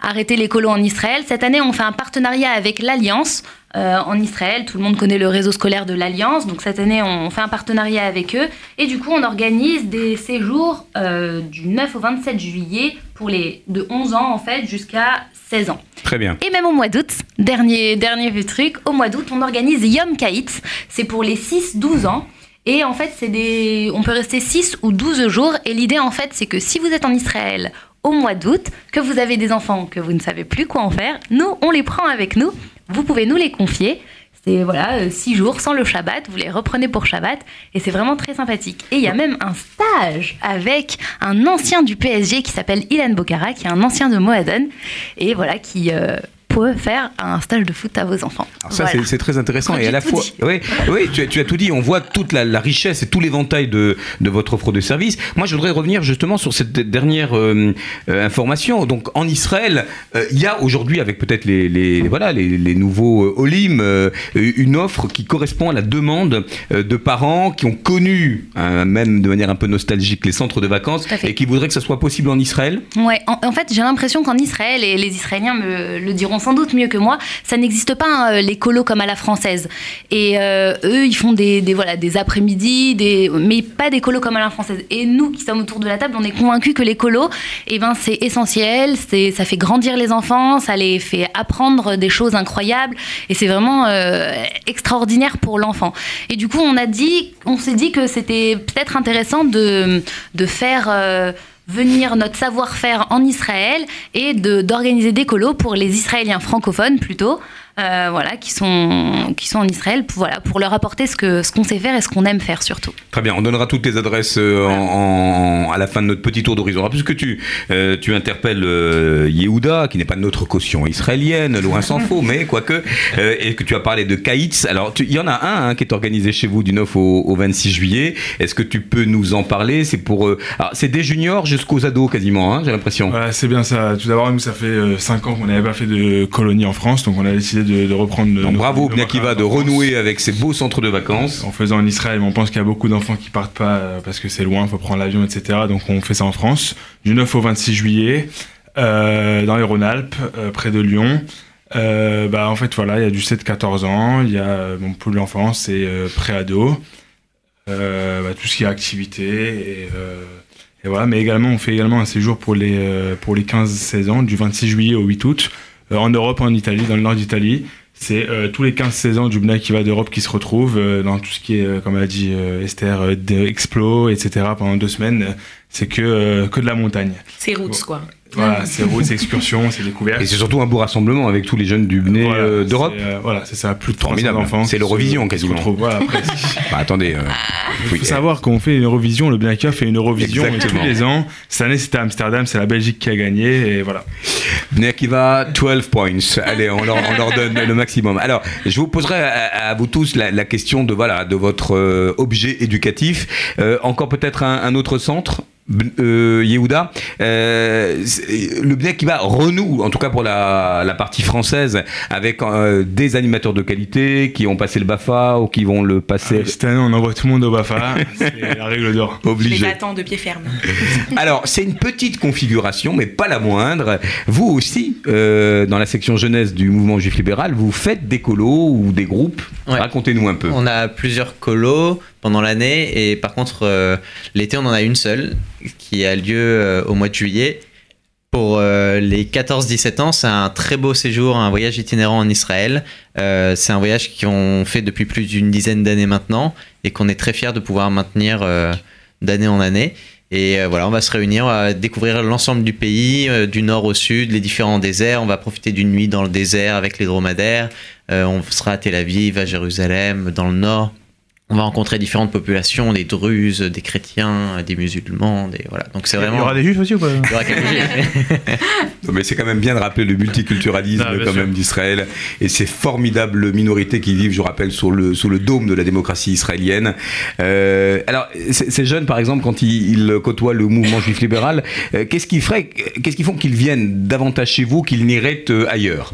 arrêté les colos en Israël. Cette année, on fait un partenariat avec l'Alliance. euh, en Israël, tout le monde connaît le réseau scolaire de l'Alliance, donc cette année on fait un partenariat avec eux et du coup on organise des séjours euh, du 9 au 27 juillet pour les de 11 ans en fait jusqu'à 16 ans. Très bien. Et même au mois d'août, dernier, dernier truc, au mois d'août, on organise Yom Kites. C'est pour les 6-12 ans. Et en fait, c'est des... on peut rester 6 ou 12 jours. Et l'idée, en fait, c'est que si vous êtes en Israël au mois d'août, que vous avez des enfants que vous ne savez plus quoi en faire, nous, on les prend avec nous. Vous pouvez nous les confier. C'est voilà, 6 jours sans le Shabbat, vous les reprenez pour Shabbat et c'est vraiment très sympathique. Et il y a même un stage avec un ancien du PSG qui s'appelle Ilan Bocara, qui est un ancien de Moadon et voilà qui euh, faire un stage de foot à vos enfants. Alors ça, Voilà. c'est- très intéressant. Quand Et à la fois, oui, oui tu, as- tu as tout dit. On voit toute la, la richesse et tout l'éventail de, de votre offre de service. Moi, je voudrais revenir justement sur cette dernière euh, euh, information. Donc, en Israël, euh, il y a aujourd'hui, avec peut-être les, les- voilà, les, les nouveaux Olim, une offre qui correspond à la demande de parents qui ont connu, même de manière un peu nostalgique, les centres de vacances et qui voudraient que ça soit possible en Israël. Ouais, en, en fait, j'ai l'impression qu'en Israël, et les Israéliens me le diront sans doute mieux que moi, ça n'existe pas hein, les colos comme à la française. Et euh, eux, ils font des, voilà, des après-midi, des, mais pas des colos comme à la française. Et nous qui sommes autour de la table, on est convaincus que les colos, eh ben, c'est essentiel, c'est, ça fait grandir les enfants, ça les fait apprendre des choses incroyables, et c'est vraiment euh, extraordinaire pour l'enfant. Et du coup, on a dit, on s'est dit que c'était peut-être intéressant de, de faire. euh, venir notre savoir-faire en Israël et d'organiser des colos pour les Israéliens francophones plutôt, euh, voilà, qui sont, qui sont en Israël, pour, voilà, pour leur apporter ce que ce qu'on sait faire et ce qu'on aime faire surtout. Très bien, on donnera toutes les adresses euh, en, en- à la fin de notre petit tour d'horizon. Puisque tu, euh, tu interpelles euh, Yehuda, qui n'est pas notre caution israélienne, loin s'en faut, mais quoique, euh, et que tu as parlé de Kaïtz. Alors, il y en a un hein, qui est organisé chez vous du 9 au, au 26 juillet. Est-ce que tu peux nous en parler? C'est pour, euh, alors, c'est des juniors jusqu'aux ados quasiment, hein, j'ai l'impression. Voilà, c'est bien ça. Tout d'abord, nous, ça fait 5 ans qu'on n'avait pas fait de colonie en France, donc on a décidé de, de reprendre. Donc, bravo Bniakiva de renouer avec ces beaux centres de vacances. En faisant en Israël, on pense qu'il y a beaucoup d'enfants qui partent pas euh, parce que c'est loin, il faut prendre l'avion, etc. Donc on fait ça en France, du 9 au 26 juillet, euh, dans les Rhône-Alpes, euh, près de Lyon. Euh, bah, en fait, voilà, il y a du 7-14 ans, il y a bon, pour l'enfance, c'est euh, pré-ado, bah, tout ce qui est activité. Et, et voilà, mais également, on fait également un séjour pour les, euh, pour les 15-16 ans, du 26 juillet au 8 août, en Europe, en Italie, dans le nord d'Italie. C'est euh, tous les 15-16 ans du Bna qui va d'Europe qui se retrouvent euh, dans tout ce qui est, euh, comme a dit euh, Esther, euh, de Explo, etc. pendant deux semaines. Euh, C'est que, euh, que de la montagne. C'est roots, quoi. Voilà, c'est route, c'est excursion, c'est découverte. Et c'est surtout un beau rassemblement avec tous les jeunes du BNE Voilà, euh, d'Europe. euh, voilà, c'est ça, plus de 300 Formidable. enfants. C'est l'Eurovision quasiment. retrouvent. Voilà, après, Bah, attendez. euh, Il oui, faut savoir qu'on fait une Eurovision, le Bnaca fait une Eurovision tous les ans. Cette année c'était Amsterdam, c'est la Belgique qui a gagné et voilà. Nekiva, 12 points. Allez, on leur, on leur donne le maximum. Alors, je vous poserai à, à vous tous la, la question de, voilà, de votre objet éducatif. Encore peut-être un, un autre centre? Euh, Yehuda, euh, le bien qui va renoue, en tout cas pour la, la partie française, avec euh, des animateurs de qualité qui ont passé le BAFA ou qui vont le passer. Ah, cette année, on envoie tout le monde au BAFA. c'est la règle d'or. Obligé. Je les attends de pied ferme. Alors, c'est une petite configuration, mais pas la moindre. Vous aussi, euh, dans la section jeunesse du mouvement juif libéral, vous faites des colos ou des groupes. Ouais. Racontez-nous un peu. On a plusieurs colos pendant l'année et par contre, euh, l'été, on en a une seule qui a lieu euh, au mois de juillet. Pour euh, les 14-17 ans, c'est un très beau séjour, un voyage itinérant en Israël. C'est un voyage qu'on fait depuis plus d'une dizaine d'années maintenant et qu'on est très fiers de pouvoir maintenir d'année en année. Et voilà, on va se réunir, on va découvrir l'ensemble du pays, du nord au sud, les différents déserts. On va profiter d'une nuit dans le désert avec les dromadaires. On sera à Tel Aviv, à Jérusalem, dans le nord. On va rencontrer différentes populations, des druzes, des chrétiens, des musulmans, des voilà. Donc c'est vraiment. Il y aura des juifs aussi ou pas? Il y aura quelques juifs. Non, mais c'est quand même bien de rappeler le multiculturalisme quand sûr. même d'Israël et ces formidables minorités qui vivent, je rappelle, sous le, sous le dôme de la démocratie israélienne. Euh, alors, ces jeunes, par exemple, quand ils, ils côtoient le mouvement juif libéral, euh, qu'est-ce qui ferait, qu'est-ce qui font qu'ils viennent davantage chez vous qu'ils n'iraient euh, ailleurs?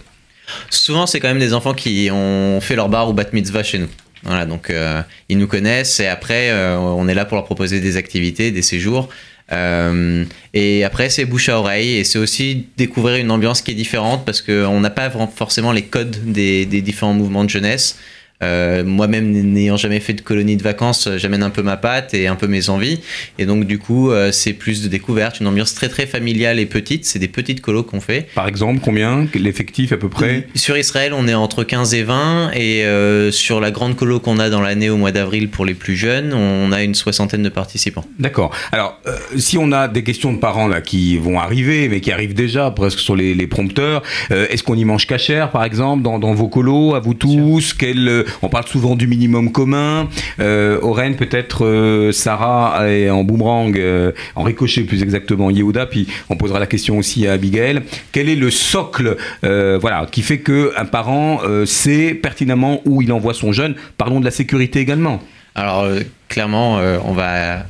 Souvent, c'est quand même des enfants qui ont fait leur bar ou bat mitzvah chez nous. Voilà, donc euh, ils nous connaissent et après, euh, on est là pour leur proposer des activités, des séjours. Euh, et après, c'est bouche à oreille et c'est aussi découvrir une ambiance qui est différente parce qu'on n'a pas forcément les codes des, des différents mouvements de jeunesse. Euh, Moi-même, n'ayant jamais fait de colonie de vacances, euh, j'amène un peu ma patte et un peu mes envies. Et donc, du coup, euh, c'est plus de découverte, une ambiance très très familiale et petite. C'est des petites colos qu'on fait. Par exemple, combien? L'effectif à peu près? Sur Israël, on est entre 15 et 20, et euh, sur la grande colo qu'on a dans l'année au mois d'avril pour les plus jeunes, on a une soixantaine de participants. D'accord. Alors, euh, si on a des questions de parents là qui vont arriver, mais qui arrivent déjà presque sur les, les prompteurs, euh, est-ce qu'on y mange cachère, par exemple, dans, dans vos colos, à vous tous? Quel, On parle souvent du minimum commun. Euh, Oren, peut-être euh, Sarah et en boomerang, euh, en ricochet plus exactement, Yehuda, puis on posera la question aussi à Abigail. Quel est le socle, euh, voilà, qui fait que un parent sait pertinemment où il envoie son jeune? Parlons de la sécurité également. Alors, clairement, on va.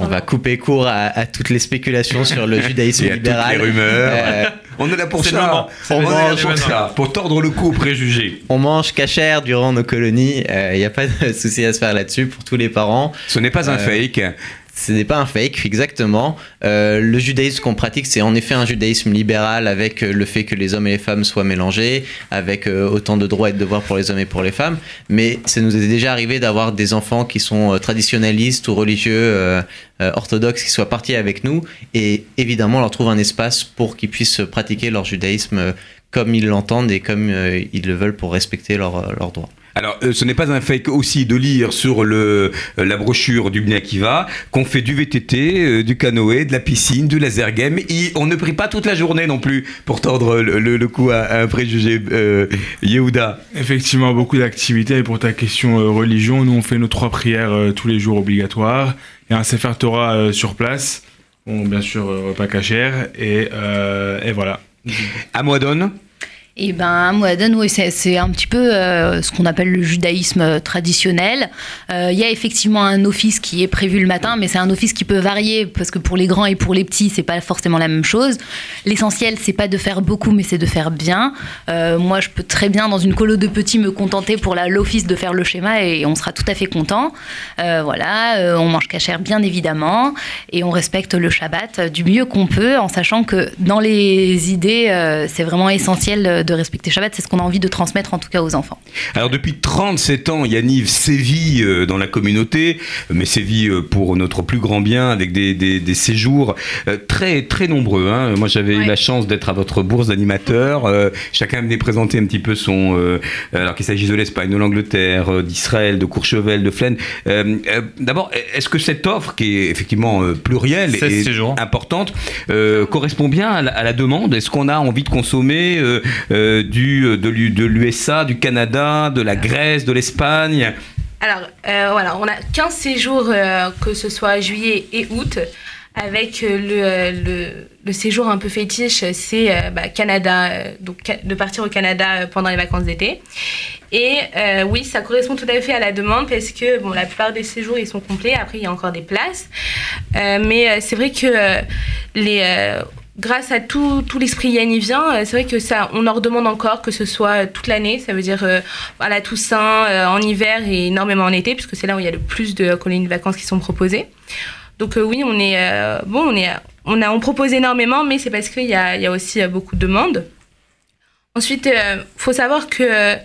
On va couper court à, à toutes les spéculations sur le judaïsme Et à toutes libéral. les rumeurs. Euh, On est là pour ça. On du pour ça, pour tordre le cou aux préjugés. on mange cachère durant nos colonies. Il n'y a pas de souci à se faire là-dessus pour tous les parents. Ce n'est pas un Euh, fake. Ce n'est pas un fake, exactement. Euh, le judaïsme qu'on pratique, c'est en effet un judaïsme libéral avec euh, le fait que les hommes et les femmes soient mélangés, avec euh, autant de droits et de devoirs pour les hommes et pour les femmes. Mais ça nous est déjà arrivé d'avoir des enfants qui sont euh, traditionnalistes ou religieux euh, orthodoxes qui soient partis avec nous. Et évidemment, on leur trouve un espace pour qu'ils puissent pratiquer leur judaïsme comme ils l'entendent et comme ils le veulent pour respecter leurs droits. Alors, euh, ce n'est pas un fake aussi de lire sur le, euh, la brochure du Bnei Akiva qu'on fait du VTT, euh, du canoë, de la piscine, du laser game. Et on ne prie pas toute la journée non plus pour tordre le, le- le cou à, à un préjugé. Euh, Yehuda. Effectivement, beaucoup d'activités. Et pour ta question euh, religion, nous on fait nos trois prières euh, tous les jours obligatoires. Il y a un Sefer Torah sur place. Bon, bien sûr, repas cachère. Et, et voilà. À moi donne. Et ben, Moaden, oui, c'est un petit peu euh, ce qu'on appelle le judaïsme euh, traditionnel. Euh, Il y a effectivement un office qui est prévu le matin, mais c'est un office qui peut varier parce que pour les grands et pour les petits, c'est pas forcément la même chose. L'essentiel, c'est pas de faire beaucoup, mais c'est de faire bien. Moi, je peux très bien dans une colo de petits me contenter pour l'office de faire le schéma et on sera tout à fait content. Voilà, on mange cachère bien évidemment et on respecte le Shabbat du mieux qu'on peut, en sachant que dans les idées, c'est vraiment essentiel euh, de respecter Shabbat. C'est ce qu'on a envie de transmettre en tout cas aux enfants. Alors depuis 37 ans, Yaniv sévit euh, dans la communauté, mais sévit euh, pour notre plus grand bien avec des, des- des séjours euh, très très nombreux. hein. Moi j'avais eu la chance d'être à votre bourse d'animateur. Euh, chacun venait présenter un petit peu son... euh, alors qu'il s'agisse de l'Espagne, de l'Angleterre, euh, d'Israël, de Courchevel, de Flaine. Euh, euh, D'abord, est-ce que cette offre, qui est effectivement euh, plurielle 16 et séjours. importante, euh, correspond bien à la, à la demande? Est-ce qu'on a envie de consommer euh, euh, du, de l'U- de l'USA, du Canada, de la Grèce, de l'Espagne Alors, euh, voilà, on a 15 séjours, euh, que ce soit juillet et août, avec euh, le, euh, le, séjour un peu fétiche, c'est euh, bah, Canada, euh, donc de partir au Canada euh, pendant les vacances d'été. Et euh, oui, ça correspond tout à fait à la demande parce que bon, la plupart des séjours ils sont complets. Après, il y a encore des places, Euh, mais euh, c'est vrai que euh, les, euh, grâce à tout, tout l'esprit yannivien, euh, c'est vrai que ça, on en redemande encore, que ce soit toute l'année, ça veut dire euh, à la Toussaint, euh, en hiver et énormément en été, puisque c'est là où il y a le plus de colonies de vacances qui sont proposées. Donc euh, oui, on est euh, bon, on est, on a, on propose énormément, mais c'est parce qu'il y a, il y a aussi euh, beaucoup de demandes. Ensuite, il faut savoir que euh,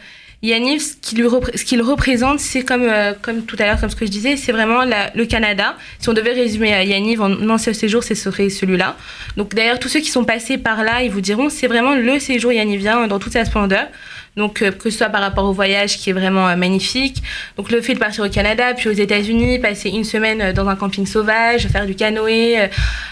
Yaniv, ce qu'il représente, c'est comme, euh, comme tout à l'heure, comme ce que je disais, c'est vraiment le Canada. Si on devait résumer à Yaniv en un seul séjour, ce serait celui-là. Donc d'ailleurs, tous ceux qui sont passés par là, ils vous diront, c'est vraiment le séjour yanivien dans toute sa splendeur. Donc euh, que ce soit par rapport au voyage qui est vraiment euh, magnifique, donc le fait de partir au Canada, puis aux États-Unis, passer une semaine euh, dans un camping sauvage, faire du canoë,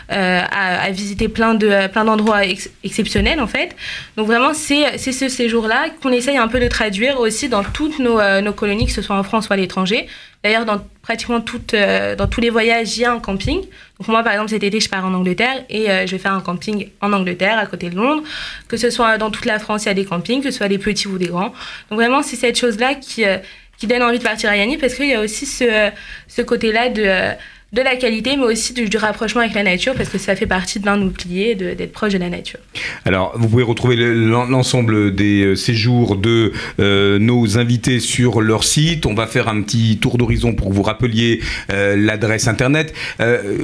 à, à visiter plein de plein d'endroits ex- exceptionnels en fait. Donc vraiment c'est ce séjour-là qu'on essaye un peu de traduire aussi dans toutes nos, nos colonies, que ce soit en France ou à l'étranger. D'ailleurs dans pratiquement toutes euh, dans tous les voyages il y a un camping. Donc moi par exemple cet été je pars en Angleterre et euh, je vais faire un camping en Angleterre à côté de Londres. Que ce soit dans toute la France il y a des campings, que ce soit des petits ou des grands. Donc vraiment c'est cette chose-là qui euh, qui donne envie de partir à Yanni parce qu'il y a aussi ce, ce côté-là de, euh, de la qualité, mais aussi du, rapprochement avec la nature, parce que ça fait partie de l'un de- d'être proche de la nature. Alors, vous pouvez retrouver le- l'en- l'ensemble des euh, séjours de euh, nos invités sur leur site. On va faire un petit tour d'horizon pour que vous rappeliez euh, l'adresse internet.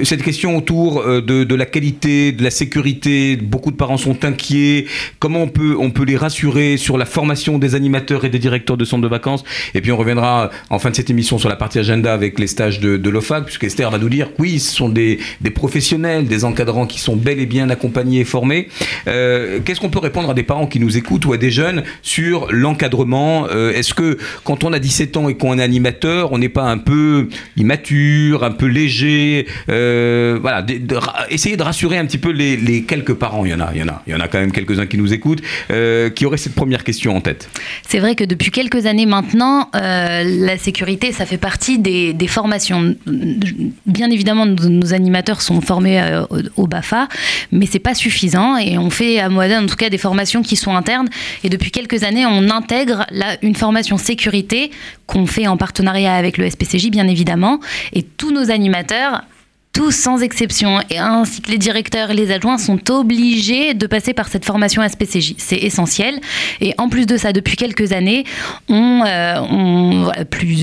Cette question autour de, de la qualité, de la sécurité, beaucoup de parents sont inquiets. Comment on peut, on peut les rassurer sur la formation des animateurs et des directeurs de centres de vacances? Et puis on reviendra en fin de cette émission sur la partie agenda avec les stages de, de l'OFAC, puisque Esther va nous dire oui, ce sont des, professionnels, des encadrants qui sont bel et bien accompagnés et formés. Euh, Qu'est-ce qu'on peut répondre à des parents qui nous écoutent ou à des jeunes sur l'encadrement Euh, Est-ce que quand on a 17 ans et qu'on est animateur, on n'est pas un peu immature, un peu léger euh, Voilà, de- essayer de rassurer un petit peu les, quelques parents. Il y en a, il y en a, il y en a quand même quelques-uns qui nous écoutent, euh, qui auraient cette première question en tête. C'est vrai que depuis quelques années maintenant, la sécurité, ça fait partie des formations. Bien évidemment, nos, animateurs sont formés euh, au, BAFA, mais c'est pas suffisant. Et on fait à Moaden, en tout cas, des formations qui sont internes. Et depuis quelques années, on intègre là une formation sécurité qu'on fait en partenariat avec le SPCJ, bien évidemment. Et tous nos animateurs tous sans exception, et ainsi que les directeurs et les adjoints sont obligés de passer par cette formation SPCJ. C'est essentiel. Et en plus de ça, depuis quelques années, on, euh,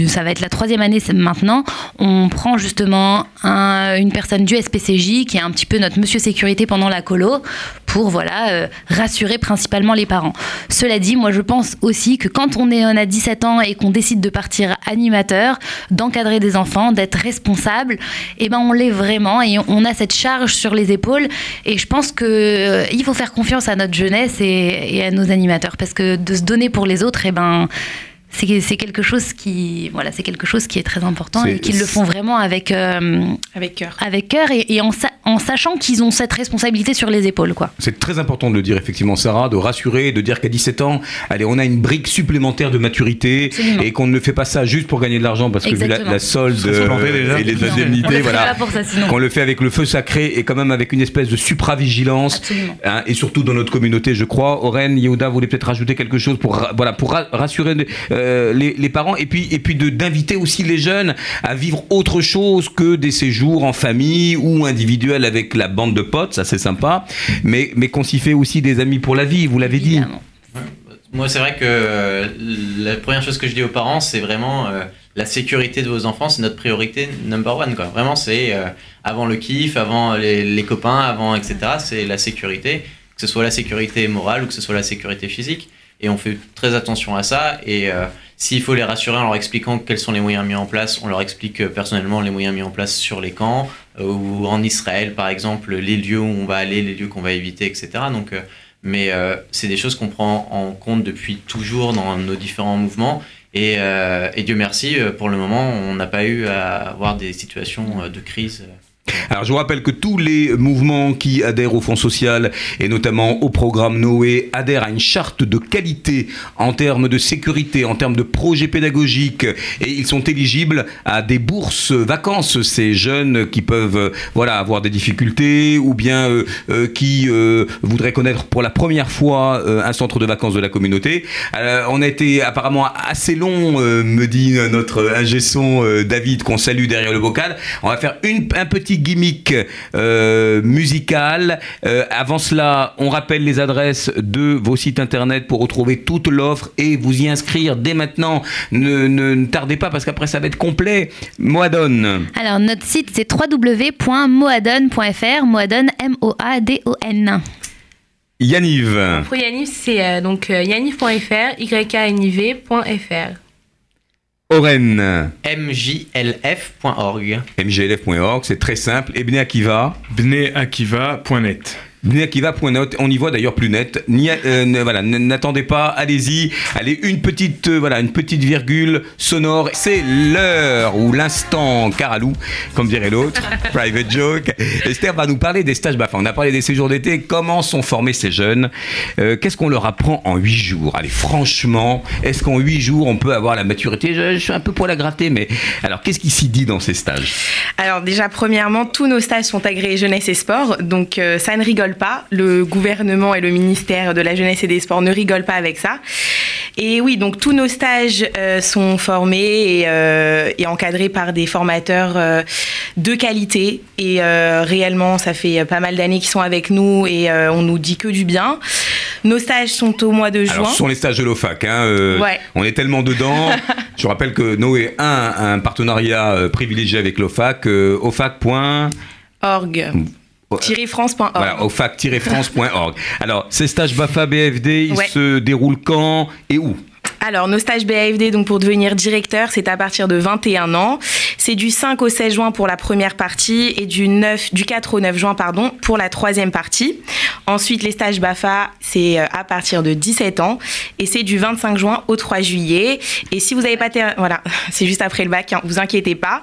ça va être la troisième année maintenant, on prend justement un- une personne du SPCJ qui est un petit peu notre monsieur sécurité pendant la colo pour voilà euh, rassurer principalement les parents. Cela dit, moi je pense aussi que quand on est on a 17 ans et qu'on décide de partir animateur, d'encadrer des enfants, d'être responsable, et ben on l'est vraiment et on a cette charge sur les épaules et je pense que euh, faut faire confiance à notre jeunesse et, à nos animateurs parce que de se donner pour les autres, et ben c'est c'est quelque chose qui voilà c'est quelque chose qui est très important et qu'ils le font vraiment avec euh, avec cœur avec cœur et, et en, sa- en sachant qu'ils ont cette responsabilité sur les épaules quoi C'est très important de le dire, effectivement, Sarah, de rassurer, de dire qu'à 17 ans, allez, on a une brique supplémentaire de maturité Absolument. et qu'on ne fait pas ça juste pour gagner de l'argent parce que vu la, solde euh, et les On indemnités, voilà. Qu'on le fait avec le feu sacré et quand même avec une espèce de supravigilance. Absolument. hein, et surtout dans notre communauté, je crois. Oren, Yehuda, voulez peut-être rajouter quelque chose pour, voilà, pour ra- rassurer euh, les, les parents et puis, et puis de- d'inviter aussi les jeunes à vivre autre chose que des séjours en famille ou individuels avec la bande de potes, ça c'est sympa, mais, mais qu'on s'y fait aussi des amis pour la vie, vous l'avez dit. Moi, c'est vrai que euh, la première chose que je dis aux parents, c'est vraiment euh, la sécurité de vos enfants, c'est notre priorité number one. Quoi. Vraiment, c'est euh, avant le kiff, avant les, les copains, avant etc. C'est la sécurité, que ce soit la sécurité morale ou que ce soit la sécurité physique. Et on fait très attention à ça. Et euh, s'il faut les rassurer en leur expliquant quels sont les moyens mis en place, on leur explique euh, personnellement les moyens mis en place sur les camps euh, ou en Israël, par exemple, les lieux où on va aller, les lieux qu'on va éviter, etc. Donc, euh, mais euh, c'est des choses qu'on prend en compte depuis toujours dans nos différents mouvements. Et, euh, et Dieu merci, pour le moment, on n'a pas eu à avoir des situations de crise. Alors je vous rappelle que tous les mouvements qui adhèrent au Fonds social et notamment au programme Noé adhèrent à une charte de qualité en termes de sécurité, en termes de projets pédagogiques et ils sont éligibles à des bourses vacances. Ces jeunes qui peuvent euh, voilà avoir des difficultés ou bien euh, euh, qui voudraient connaître pour la première fois un centre de vacances de la communauté. On a été apparemment assez long, me dit notre ingé son David qu'on salue derrière le bocal. On va faire un petit petit gimmick euh, musical. Euh, avant cela, on rappelle les adresses de vos sites internet pour retrouver toute l'offre et vous y inscrire dès maintenant. Ne, ne- ne tardez pas parce qu'après ça va être complet. Moadon. Alors, notre site, c'est www.moadon.fr. Moadon, M-O-A-D-O-N. Yaniv. Pour Yanniv, c'est euh, donc euh, yanniv.fr, yaniv.fr. Oren. mjlf.org. mglf.org, c'est très simple. Et Bnei Akiva. Bneakiva.net. Bneakiva.net, on y voit d'ailleurs plus net. Euh, voilà, n'attendez pas, allez-y. Allez, une petite, euh, voilà, une petite virgule sonore. C'est l'heure ou l'instant Caralou, comme dirait l'autre. Private joke. Esther va nous parler des stages BAFA. On a parlé des séjours d'été. Comment sont formés ces jeunes? Euh, Qu'est-ce qu'on leur apprend en huit jours? Allez, franchement, est-ce qu'en huit jours on peut avoir la maturité? Je, je suis un peu poil à gratter, mais alors qu'est-ce qui s'y dit dans ces stages? Alors déjà, premièrement, tous nos stages sont agréés jeunesse et sport, donc euh, ça ne rigole pas. Le gouvernement et le ministère de la jeunesse et des sports ne rigolent pas avec ça. Et oui, donc tous nos stages euh, sont formés et, euh, et encadrés par des formateurs euh, de qualité. Et réellement, ça fait pas mal d'années qu'ils sont avec nous et on nous dit que du bien. Nos stages sont au mois de juin. Alors, ce sont les stages de l'OFAC. Hein, Ouais. On est tellement dedans. Je rappelle que Noé a un, un partenariat privilégié avec l'OFAC. Euh, OFAC. Org. France.org. Voilà, ofac-france.org. Alors, ces stages BAFA BFD, ils Ouais. se déroulent quand et où? Alors, nos stages BAFD, donc pour devenir directeur, c'est à partir de 21 ans. C'est du 5 au 16 juin pour la première partie et du, 9, du 4 au 9 juin pardon, pour la troisième partie. Ensuite, les stages BAFA, c'est euh, à partir de 17 ans et c'est du 25 juin au 3 juillet. Et si vous n'avez pas... ter- Voilà, c'est juste après le bac, hein, vous inquiétez pas.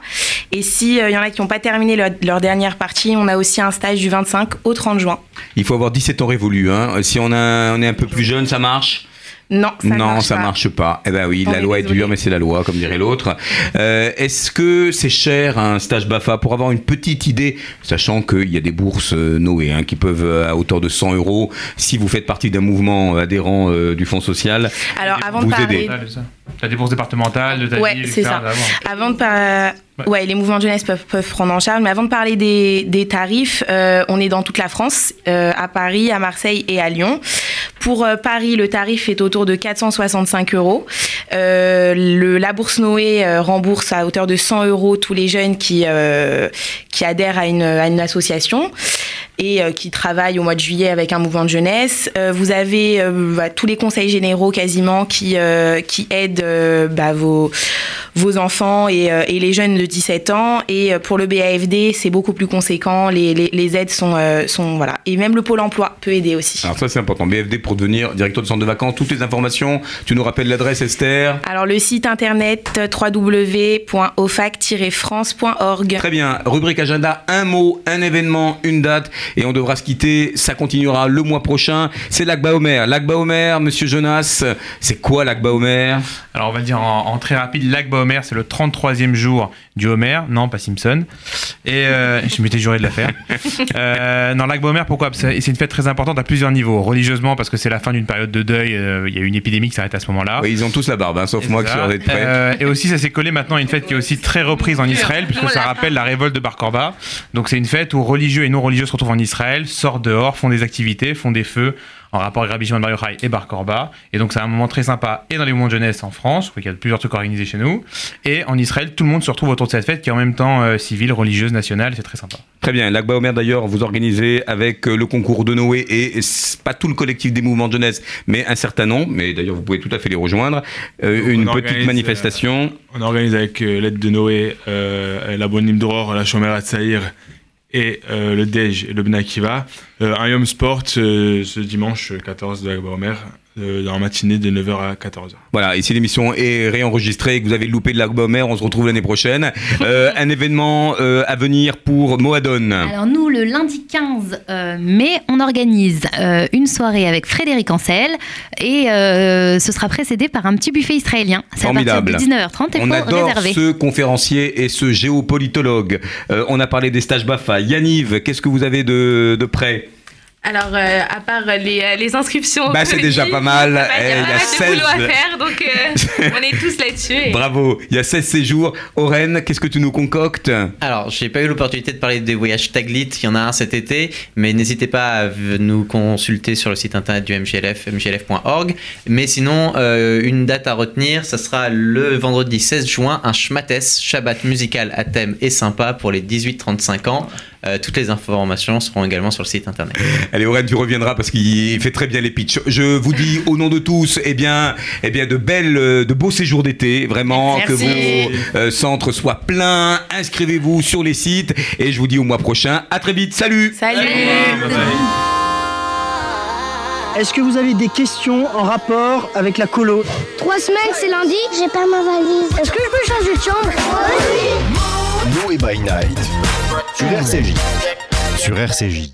Et s'il y en a qui n'ont pas terminé leur, dernière partie, on a aussi un stage du 25 au 30 juin. Il faut avoir 17 ans révolus. Hein. Si on est un peu plus jeune, ça marche Non, ça non, marche ça pas. marche pas. Eh ben oui, On la est loi est dure, mais c'est la loi, comme dirait l'autre. Euh, Est-ce que c'est cher un stage BAFA pour avoir une petite idée, sachant qu'il y a des bourses euh, Noé hein, qui peuvent euh, à hauteur de 100 euros, si vous faites partie d'un mouvement adhérent euh, du Fonds social, Alors, avant de vous parler... aider. T'as des bourses départementales de Ouais, c'est ça. Avant de par- ouais. les mouvements de jeunesse peuvent, peuvent prendre en charge, mais avant de parler des, des tarifs, euh, on est dans toute la France, euh, à Paris, à Marseille et à Lyon. Pour euh, Paris, le tarif est autour de 465 euros. Le, la bourse Noé rembourse à hauteur de 100 euros tous les jeunes qui, qui adhèrent à une, à une association et euh, qui travaillent au mois de juillet avec un mouvement de jeunesse. Euh, vous avez euh, bah, tous les conseils généraux quasiment qui, qui aident bah, vos, vos enfants et, et les jeunes de 17 ans. Et pour le BAFD, c'est beaucoup plus conséquent. Les, les, les aides sont, sont... Voilà. Et même le Pôle emploi peut aider aussi. Alors ça c'est important, BFD pour devenir directeur de centre de vacances, toutes les informations, tu nous rappelles l'adresse Esther? Alors le site internet www.ofac-france.org. Très bien, rubrique agenda, un mot, un événement, une date, et on devra se quitter, ça continuera le mois prochain, c'est l'Akba Omer. L'Akba Omer, monsieur Jonas, c'est quoi l'Akba Omer Alors on va dire en, très rapide, l'Akba Homer, c'est le 33e jour du Homer, non pas Simpson. Et euh, je m'étais juré de la faire. Euh, non, l'Akba Homer, pourquoi? C'est une fête très importante à plusieurs niveaux. Religieusement, parce que c'est la fin d'une période de deuil, euh, il y a eu une épidémie qui s'arrête à ce moment-là. Oui, ils ont tous la barbe, hein, sauf moi qui ai prêt. Euh, et aussi, ça s'est collé maintenant à une fête qui est aussi très reprise en Israël, puisque ça rappelle la révolte de Bar Korba. Donc, c'est une fête où religieux et non religieux se retrouvent en Israël, sortent dehors, font des activités, font des feux en rapport avec Rabbi Shimon Bar Yochai et Bar Korba. Et donc, c'est un moment très sympa et dans les mouvements de jeunesse en France, où il y a plusieurs trucs organisés chez nous. Et en Israël, tout le monde se retrouve autour de cette fête qui est en même temps euh, civile, religieuse, nationale. C'est très sympa. Très bien, l'Akba Omer d'ailleurs, vous organisez avec euh, le concours de Noé et pas tout le collectif des mouvements de jeunesse, mais un certain nombre, mais d'ailleurs vous pouvez tout à fait les rejoindre, euh, une petite organise, manifestation. On organise avec l'aide de Noé, euh, la Bonne Dror, la Chomera Tsaïr et euh, le Dej et le Bnakiva. Euh, un Yom Sport euh, ce dimanche 14 de Akba Omer, euh, dans la matinée de 9h à 14h. Voilà, et si l'émission est réenregistrée et que vous avez loupé de Omer, on se retrouve l'année prochaine. Euh, un événement euh, à venir pour Moadon. Alors nous, le lundi 15 euh, mai, on organise euh, une soirée avec Frédéric Ancel et euh, ce sera précédé par un petit buffet israélien. C'est à partir de Formidable. 19h30 et On adore réserver. ce conférencier et ce géopolitologue. Euh, on a parlé des stages BAFA. Yaniv, qu'est-ce que vous avez de, de prêt? Alors, euh, à part les, euh, les inscriptions. Bah, c'est déjà pas mal. Il y a pas, Eh, il y a mal de 16. boulot à faire, donc euh, on est tous là-dessus. et- Bravo, il y a 16 séjours. Oren, qu'est-ce que tu nous concoctes Alors, j'ai pas eu l'opportunité de parler des voyages Taglit, il y en a un cet été, mais n'hésitez pas à nous consulter sur le site internet du MGLF, mglf.org. Mais sinon, euh, une date à retenir, ça sera le vendredi 16 juin, un Schmates, Shabbat musical à thème et sympa pour les 18-35 ans. Euh, toutes les informations seront également sur le site internet. Allez, Oren, tu reviendras parce qu'il fait très bien les pitchs. Je vous dis au nom de tous, eh bien, eh bien de belles, euh, de beaux séjours d'été, vraiment, Merci. que vos euh, centres soient pleins. Inscrivez-vous sur les sites et je vous dis au mois prochain. À très vite. Salut. Salut. Est-ce que vous avez des questions en rapport avec la colo? Trois semaines, c'est lundi. J'ai pas ma valise. Est-ce que je peux changer de chambre? Noé by Night. Sur RCJ. Sur RCJ.